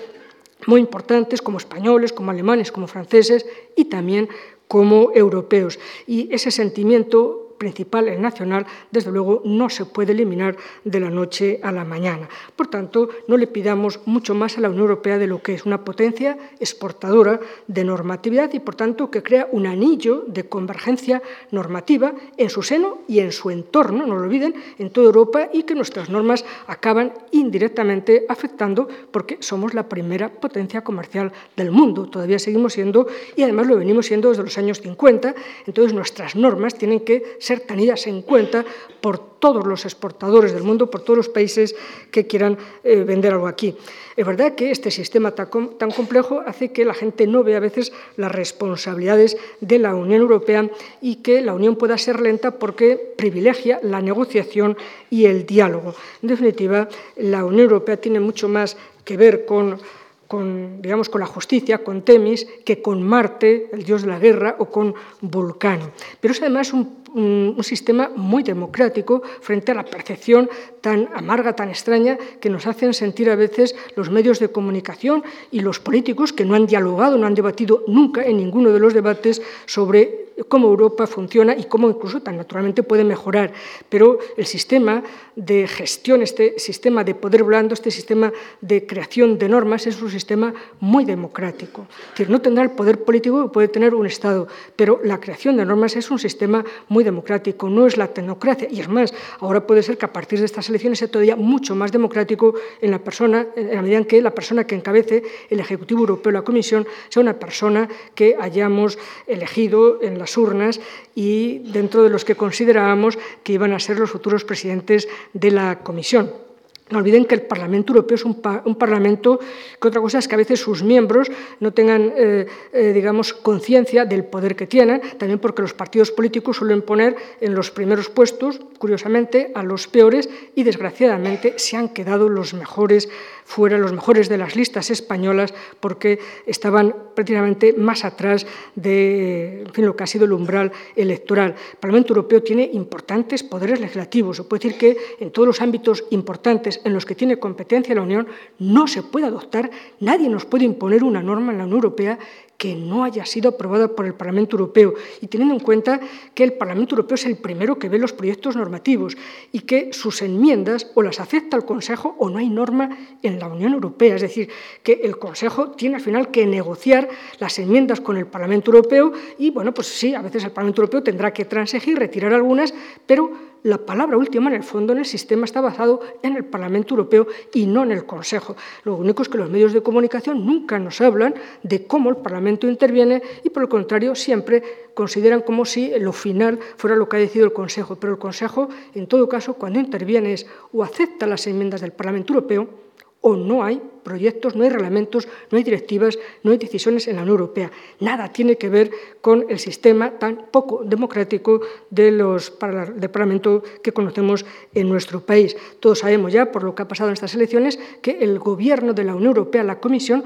muy importantes como españoles, como alemanes, como franceses y también como europeos. Y ese sentimiento principal, el nacional, desde luego no se puede eliminar de la noche a la mañana. Por tanto, no le pidamos mucho más a la Unión Europea de lo que es una potencia exportadora de normatividad y, por tanto, que crea un anillo de convergencia normativa en su seno y en su entorno, no lo olviden, en toda Europa y que nuestras normas acaban indirectamente afectando porque somos la primera potencia comercial del mundo. Todavía seguimos siendo y además lo venimos siendo desde los años 50. Entonces, nuestras normas tienen que ser tenidas en cuenta por todos los exportadores del mundo, por todos los países que quieran eh, vender algo aquí. Es verdad que este sistema tan, tan complejo hace que la gente no vea a veces las responsabilidades de la Unión Europea y que la Unión pueda ser lenta porque privilegia la negociación y el diálogo. En definitiva, la Unión Europea tiene mucho más que ver con con, digamos, con la justicia, con Temis, que con Marte, el dios de la guerra, o con Vulcano. Pero es además un, un, sistema muy democrático frente a la percepción tan amarga, tan extraña, que nos hacen sentir a veces los medios de comunicación y los políticos que no han dialogado, no han debatido nunca en ninguno de los debates sobre cómo Europa funciona y cómo incluso tan naturalmente puede mejorar. Pero el sistema de gestión, este sistema de poder blando, este sistema de creación de normas es un sistema muy democrático. Es decir, no tendrá el poder político que puede tener un Estado, pero la creación de normas es un sistema muy democrático, no es la tecnocracia. Y es más, ahora puede ser que a partir de estas elecciones sea todavía mucho más democrático en la persona, en la medida en que la persona que encabece el Ejecutivo Europeo, la Comisión, sea una persona que hayamos elegido en la urnas y dentro de los que considerábamos que iban a ser los futuros presidentes de la Comisión. No olviden que el Parlamento Europeo es un, Parlamento que otra cosa es que a veces sus miembros no tengan, eh, eh, digamos, conciencia del poder que tienen, también porque los partidos políticos suelen poner en los primeros puestos, curiosamente, a los peores y desgraciadamente se han quedado los mejores fuera los mejores de las listas españolas porque estaban prácticamente más atrás de lo que ha sido el umbral electoral. El Parlamento Europeo tiene importantes poderes legislativos. Se puede decir que en todos los ámbitos importantes en los que tiene competencia la Unión no se puede adoptar, nadie nos puede imponer una norma en la Unión Europea que no haya sido aprobada por el Parlamento Europeo y teniendo en cuenta que el Parlamento Europeo es el primero que ve los proyectos normativos y que sus enmiendas o las acepta el Consejo o no hay norma en la Unión Europea. Es decir, que el Consejo tiene al final que negociar las enmiendas con el Parlamento Europeo y, bueno, pues sí, a veces el Parlamento Europeo tendrá que transigir, retirar algunas, pero la palabra última en el fondo en el sistema está basado en el Parlamento Europeo y no en el Consejo. Lo único es que los medios de comunicación nunca nos hablan de cómo el Parlamento interviene y por el contrario siempre consideran como si lo final fuera lo que ha decidido el Consejo. Pero el Consejo, en todo caso, cuando interviene o acepta las enmiendas del Parlamento Europeo o no hay proyectos, no hay reglamentos, no hay directivas, no hay decisiones en la Unión Europea. Nada tiene que ver con el sistema tan poco democrático de los, del Parlamento que conocemos en nuestro país. Todos sabemos ya, por lo que ha pasado en estas elecciones, que el gobierno de la Unión Europea, la Comisión,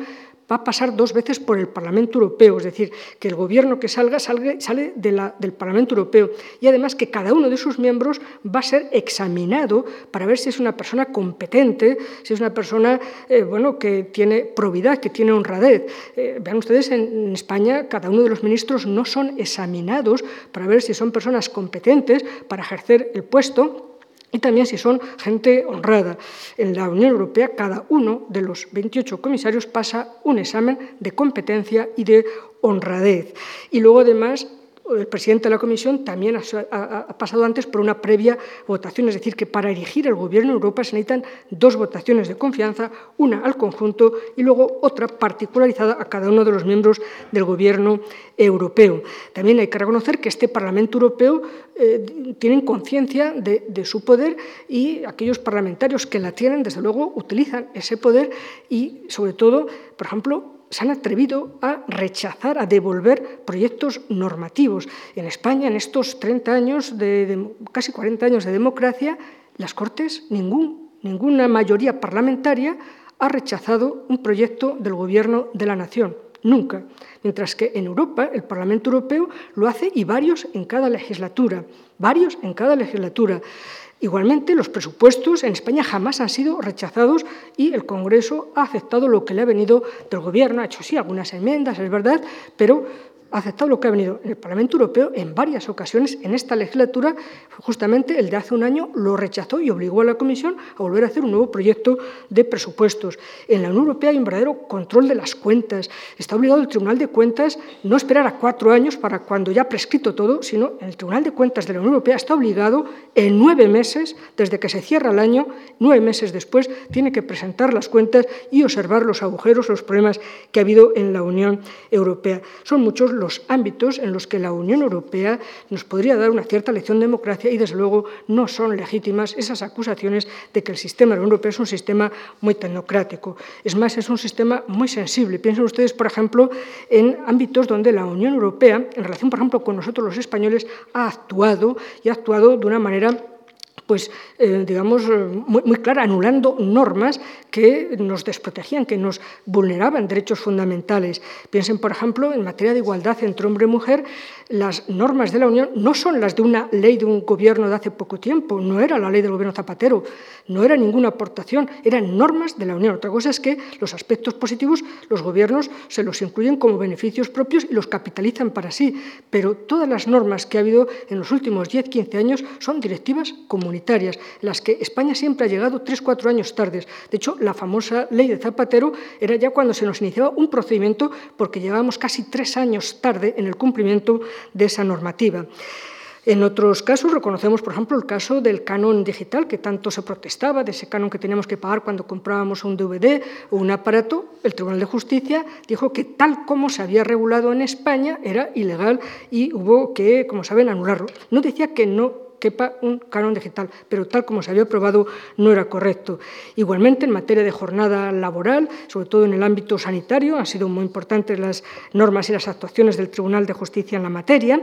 va a pasar dos veces por el Parlamento Europeo, es decir, que el gobierno que salga, sale del Parlamento Europeo y además que cada uno de sus miembros va a ser examinado para ver si es una persona competente, si es una persona eh, bueno, que tiene probidad, que tiene honradez. Eh, vean ustedes, en España cada uno de los ministros no son examinados para ver si son personas competentes para ejercer el puesto y también si son gente honrada. En la Unión Europea, cada uno de los 28 comisarios pasa un examen de competencia y de honradez. Y luego, además, el presidente de la Comisión también ha, pasado antes por una previa votación, es decir, que para erigir el Gobierno de Europa se necesitan dos votaciones de confianza, una al conjunto y luego otra particularizada a cada uno de los miembros del Gobierno europeo. También hay que reconocer que este Parlamento Europeo eh, tiene conciencia de, de su poder y aquellos parlamentarios que la tienen, desde luego, utilizan ese poder y, sobre todo, por ejemplo, se han atrevido a rechazar, a devolver proyectos normativos. En España, en estos 30 años, de, casi 40 años de democracia, las Cortes, ningún, ninguna mayoría parlamentaria ha rechazado un proyecto del Gobierno de la Nación. Nunca. Mientras que en Europa, el Parlamento Europeo lo hace y varios en cada legislatura. Varios en cada legislatura. Igualmente, los presupuestos en España jamás han sido rechazados y el Congreso ha aceptado lo que le ha venido del Gobierno. Ha hecho sí algunas enmiendas, es verdad, pero ha aceptado lo que ha venido en el Parlamento Europeo en varias ocasiones en esta legislatura. Justamente el de hace un año lo rechazó y obligó a la Comisión a volver a hacer un nuevo proyecto de presupuestos. En la Unión Europea hay un verdadero control de las cuentas. Está obligado el Tribunal de Cuentas no esperar a cuatro años para cuando ya ha prescrito todo, sino el Tribunal de Cuentas de la Unión Europea está obligado en nueve meses, desde que se cierra el año, nueve meses después, tiene que presentar las cuentas y observar los agujeros, los problemas que ha habido en la Unión Europea. Son muchos los ámbitos en los que la Unión Europea nos podría dar una cierta lección de democracia y, desde luego, no son legítimas esas acusaciones de que el sistema de la Unión Europea es un sistema muy tecnocrático. Es más, es un sistema muy sensible. Piensen ustedes, por ejemplo, en ámbitos donde la Unión Europea, en relación, por ejemplo, con nosotros los españoles, ha actuado y ha actuado de una manera pues, eh, digamos, eh, muy, muy, clara, anulando normas que nos desprotegían, que nos vulneraban derechos fundamentales. Piensen, por ejemplo, en materia de igualdad entre hombre y mujer, las normas de la Unión no son las de una ley de un gobierno de hace poco tiempo, no era la ley del gobierno Zapatero, no era ninguna aportación, eran normas de la Unión. Otra cosa es que los aspectos positivos los gobiernos se los incluyen como beneficios propios y los capitalizan para sí, pero todas las normas que ha habido en los últimos 10-15 años son directivas comunitarias las que España siempre ha llegado tres, cuatro años tardes. De hecho, la famosa ley de Zapatero era ya cuando se nos iniciaba un procedimiento porque llevábamos casi tres años tarde en el cumplimiento de esa normativa. En otros casos reconocemos, por ejemplo, el caso del canon digital, que tanto se protestaba, de ese canon que teníamos que pagar cuando comprábamos un DVD o un aparato. El Tribunal de Justicia dijo que tal como se había regulado en España era ilegal y hubo que, como saben, anularlo. No decía que no quepa un canon digital, pero tal como se había aprobado no era correcto. Igualmente, en materia de jornada laboral, sobre todo en el ámbito sanitario, han sido muy importantes las normas y las actuaciones del Tribunal de Justicia en la materia.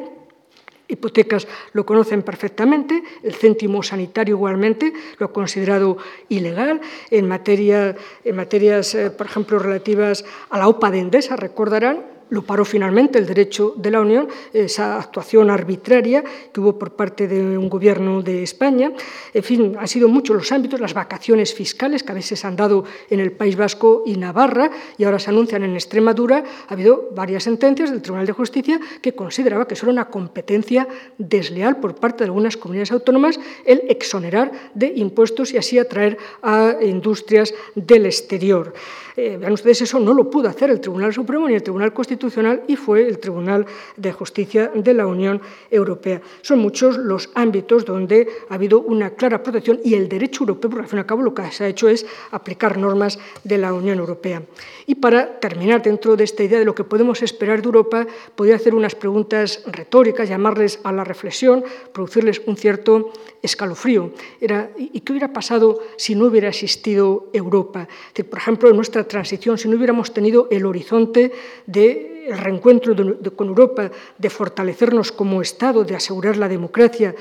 Hipotecas lo conocen perfectamente, el céntimo sanitario igualmente lo ha considerado ilegal. En, materia, en materias, eh, por ejemplo, relativas a la OPA de Endesa, recordarán, lo paró finalmente el derecho de la Unión, esa actuación arbitraria que hubo por parte de un gobierno de España. En fin, han sido muchos los ámbitos, las vacaciones fiscales que a veces han dado en el País Vasco y Navarra y ahora se anuncian en Extremadura. Ha habido varias sentencias del Tribunal de Justicia que consideraba que eso era una competencia desleal por parte de algunas comunidades autónomas el exonerar de impuestos y así atraer a industrias del exterior. Eh, vean ustedes, eso no lo pudo hacer el Tribunal Supremo ni el Tribunal Constitucional y fue el Tribunal de Justicia de la Unión Europea. Son muchos los ámbitos donde ha habido una clara protección y el derecho europeo, porque al fin y al cabo lo que se ha hecho es aplicar normas de la Unión Europea. Y para terminar dentro de esta idea de lo que podemos esperar de Europa, podría hacer unas preguntas retóricas, llamarles a la reflexión, producirles un cierto escalofrío. Era, ¿Y qué hubiera pasado si no hubiera existido Europa? por ejemplo, en nuestra transición, si no hubiéramos tenido el horizonte del reencuentro con Europa, de fortalecernos como Estado, de asegurar la democracia,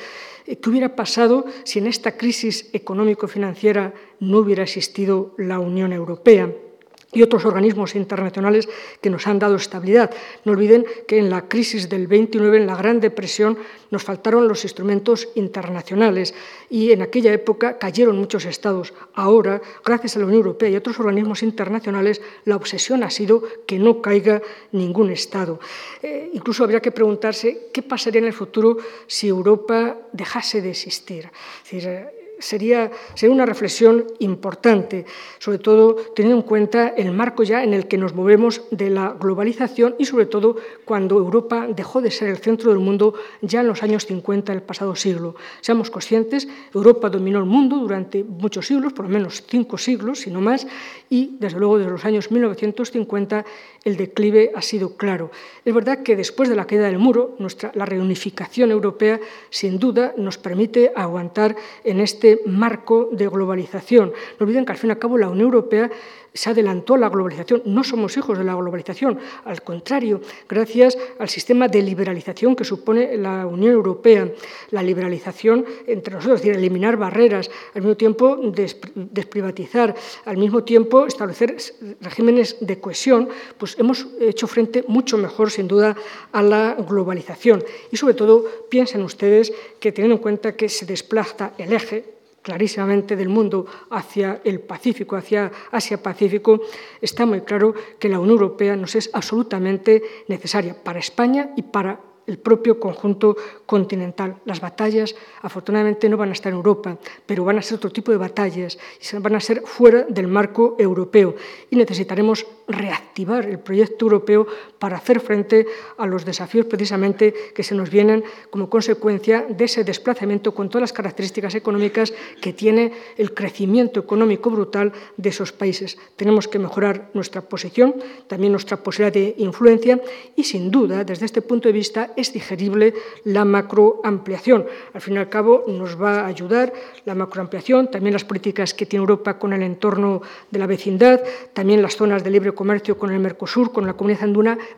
eh, ¿qué hubiera pasado si en esta crisis económico-financiera no hubiera existido la Unión Europea? Y otros organismos internacionales que nos han dado estabilidad. No olviden que en la crisis del 29, en la Gran Depresión, nos faltaron los instrumentos internacionales y en aquella época cayeron muchos estados. Ahora, gracias a la Unión Europea y otros organismos internacionales, la obsesión ha sido que no caiga ningún estado. Eh, incluso habría que preguntarse qué pasaría en el futuro si Europa dejase de existir. Es decir, sería, sería una reflexión importante, sobre todo teniendo en cuenta el marco ya en el que nos movemos de la globalización y sobre todo cuando Europa dejó de ser el centro del mundo ya en los años 50 del pasado siglo. Seamos conscientes, Europa dominó el mundo durante muchos siglos, por lo menos cinco siglos, si no más, y desde luego desde los años 1950 el declive ha sido claro. Es verdad que después de la caída del muro, nuestra, la reunificación europea sin duda nos permite aguantar en este marco de globalización. No olviden que al fin y al cabo la Unión Europea se adelantó la globalización. No somos hijos de la globalización, al contrario, gracias al sistema de liberalización que supone la Unión Europea, la liberalización entre nosotros, es decir, eliminar barreras, al mismo tiempo desprivatizar, al mismo tiempo establecer regímenes de cohesión, pues hemos hecho frente mucho mejor, sin duda, a la globalización. Y sobre todo, piensen ustedes que teniendo en cuenta que se desplaza el eje clarísimamente del mundo hacia el Pacífico, hacia Asia-Pacífico, está muy claro que la Unión Europea nos es absolutamente necesaria para España y para el propio conjunto continental. Las batallas, afortunadamente, no van a estar en Europa, pero van a ser otro tipo de batallas y van a ser fuera del marco europeo. Y necesitaremos reactivar el proyecto europeo para hacer frente a los desafíos precisamente que se nos vienen como consecuencia de ese desplazamiento con todas las características económicas que tiene el crecimiento económico brutal de esos países. Tenemos que mejorar nuestra posición, también nuestra posibilidad de influencia y, sin duda, desde este punto de vista, es digerible la macroampliación. Al fin y al cabo, nos va a ayudar la macroampliación, también las políticas que tiene Europa con el entorno de la vecindad, también las zonas de libre comercio con el Mercosur, con la comunidad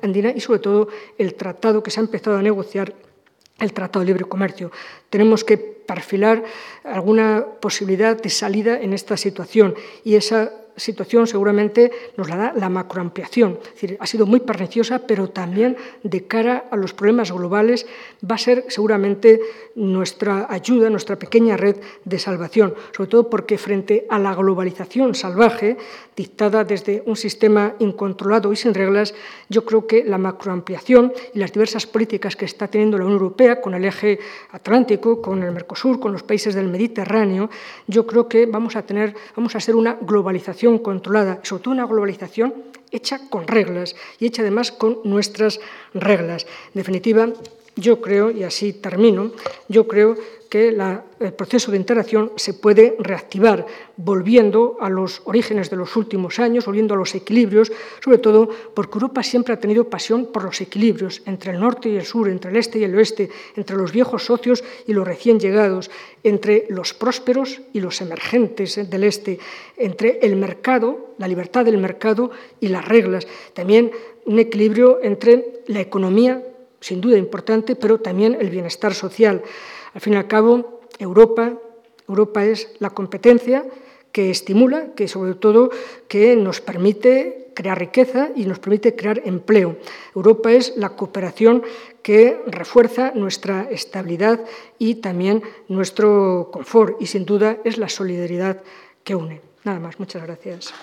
andina y, sobre todo, el tratado que se ha empezado a negociar el Tratado de Libre Comercio. Tenemos que perfilar alguna posibilidad de salida en esta situación y esa situación seguramente nos la da la macroampliación. Es decir, ha sido muy perniciosa, pero también de cara a los problemas globales va a ser seguramente nuestra ayuda, nuestra pequeña red de salvación, sobre todo porque frente a la globalización salvaje, dictada desde un sistema incontrolado y sin reglas, yo creo que la macroampliación y las diversas políticas que está teniendo la Unión Europea con el eje atlántico, con el Mercosur, con los países del Mediterráneo, yo creo que vamos a tener, vamos a ser una globalización controlada, sobre todo una globalización hecha con reglas y hecha además con nuestras reglas. En definitiva, yo creo, y así termino, yo creo que el proceso de integración se puede reactivar, volviendo a los orígenes de los últimos años, volviendo a los equilibrios, sobre todo porque Europa siempre ha tenido pasión por los equilibrios entre el norte y el sur, entre el este y el oeste, entre los viejos socios y los recién llegados, entre los prósperos y los emergentes del este, entre el mercado, la libertad del mercado y las reglas. También un equilibrio entre la economía, sin duda importante, pero también el bienestar social. Al fin y al cabo, Europa, Europa es la competencia que estimula, que sobre todo que nos permite crear riqueza y nos permite crear empleo. Europa es la cooperación que refuerza nuestra estabilidad y también nuestro confort y sin duda es la solidaridad que une. Nada más, muchas gracias.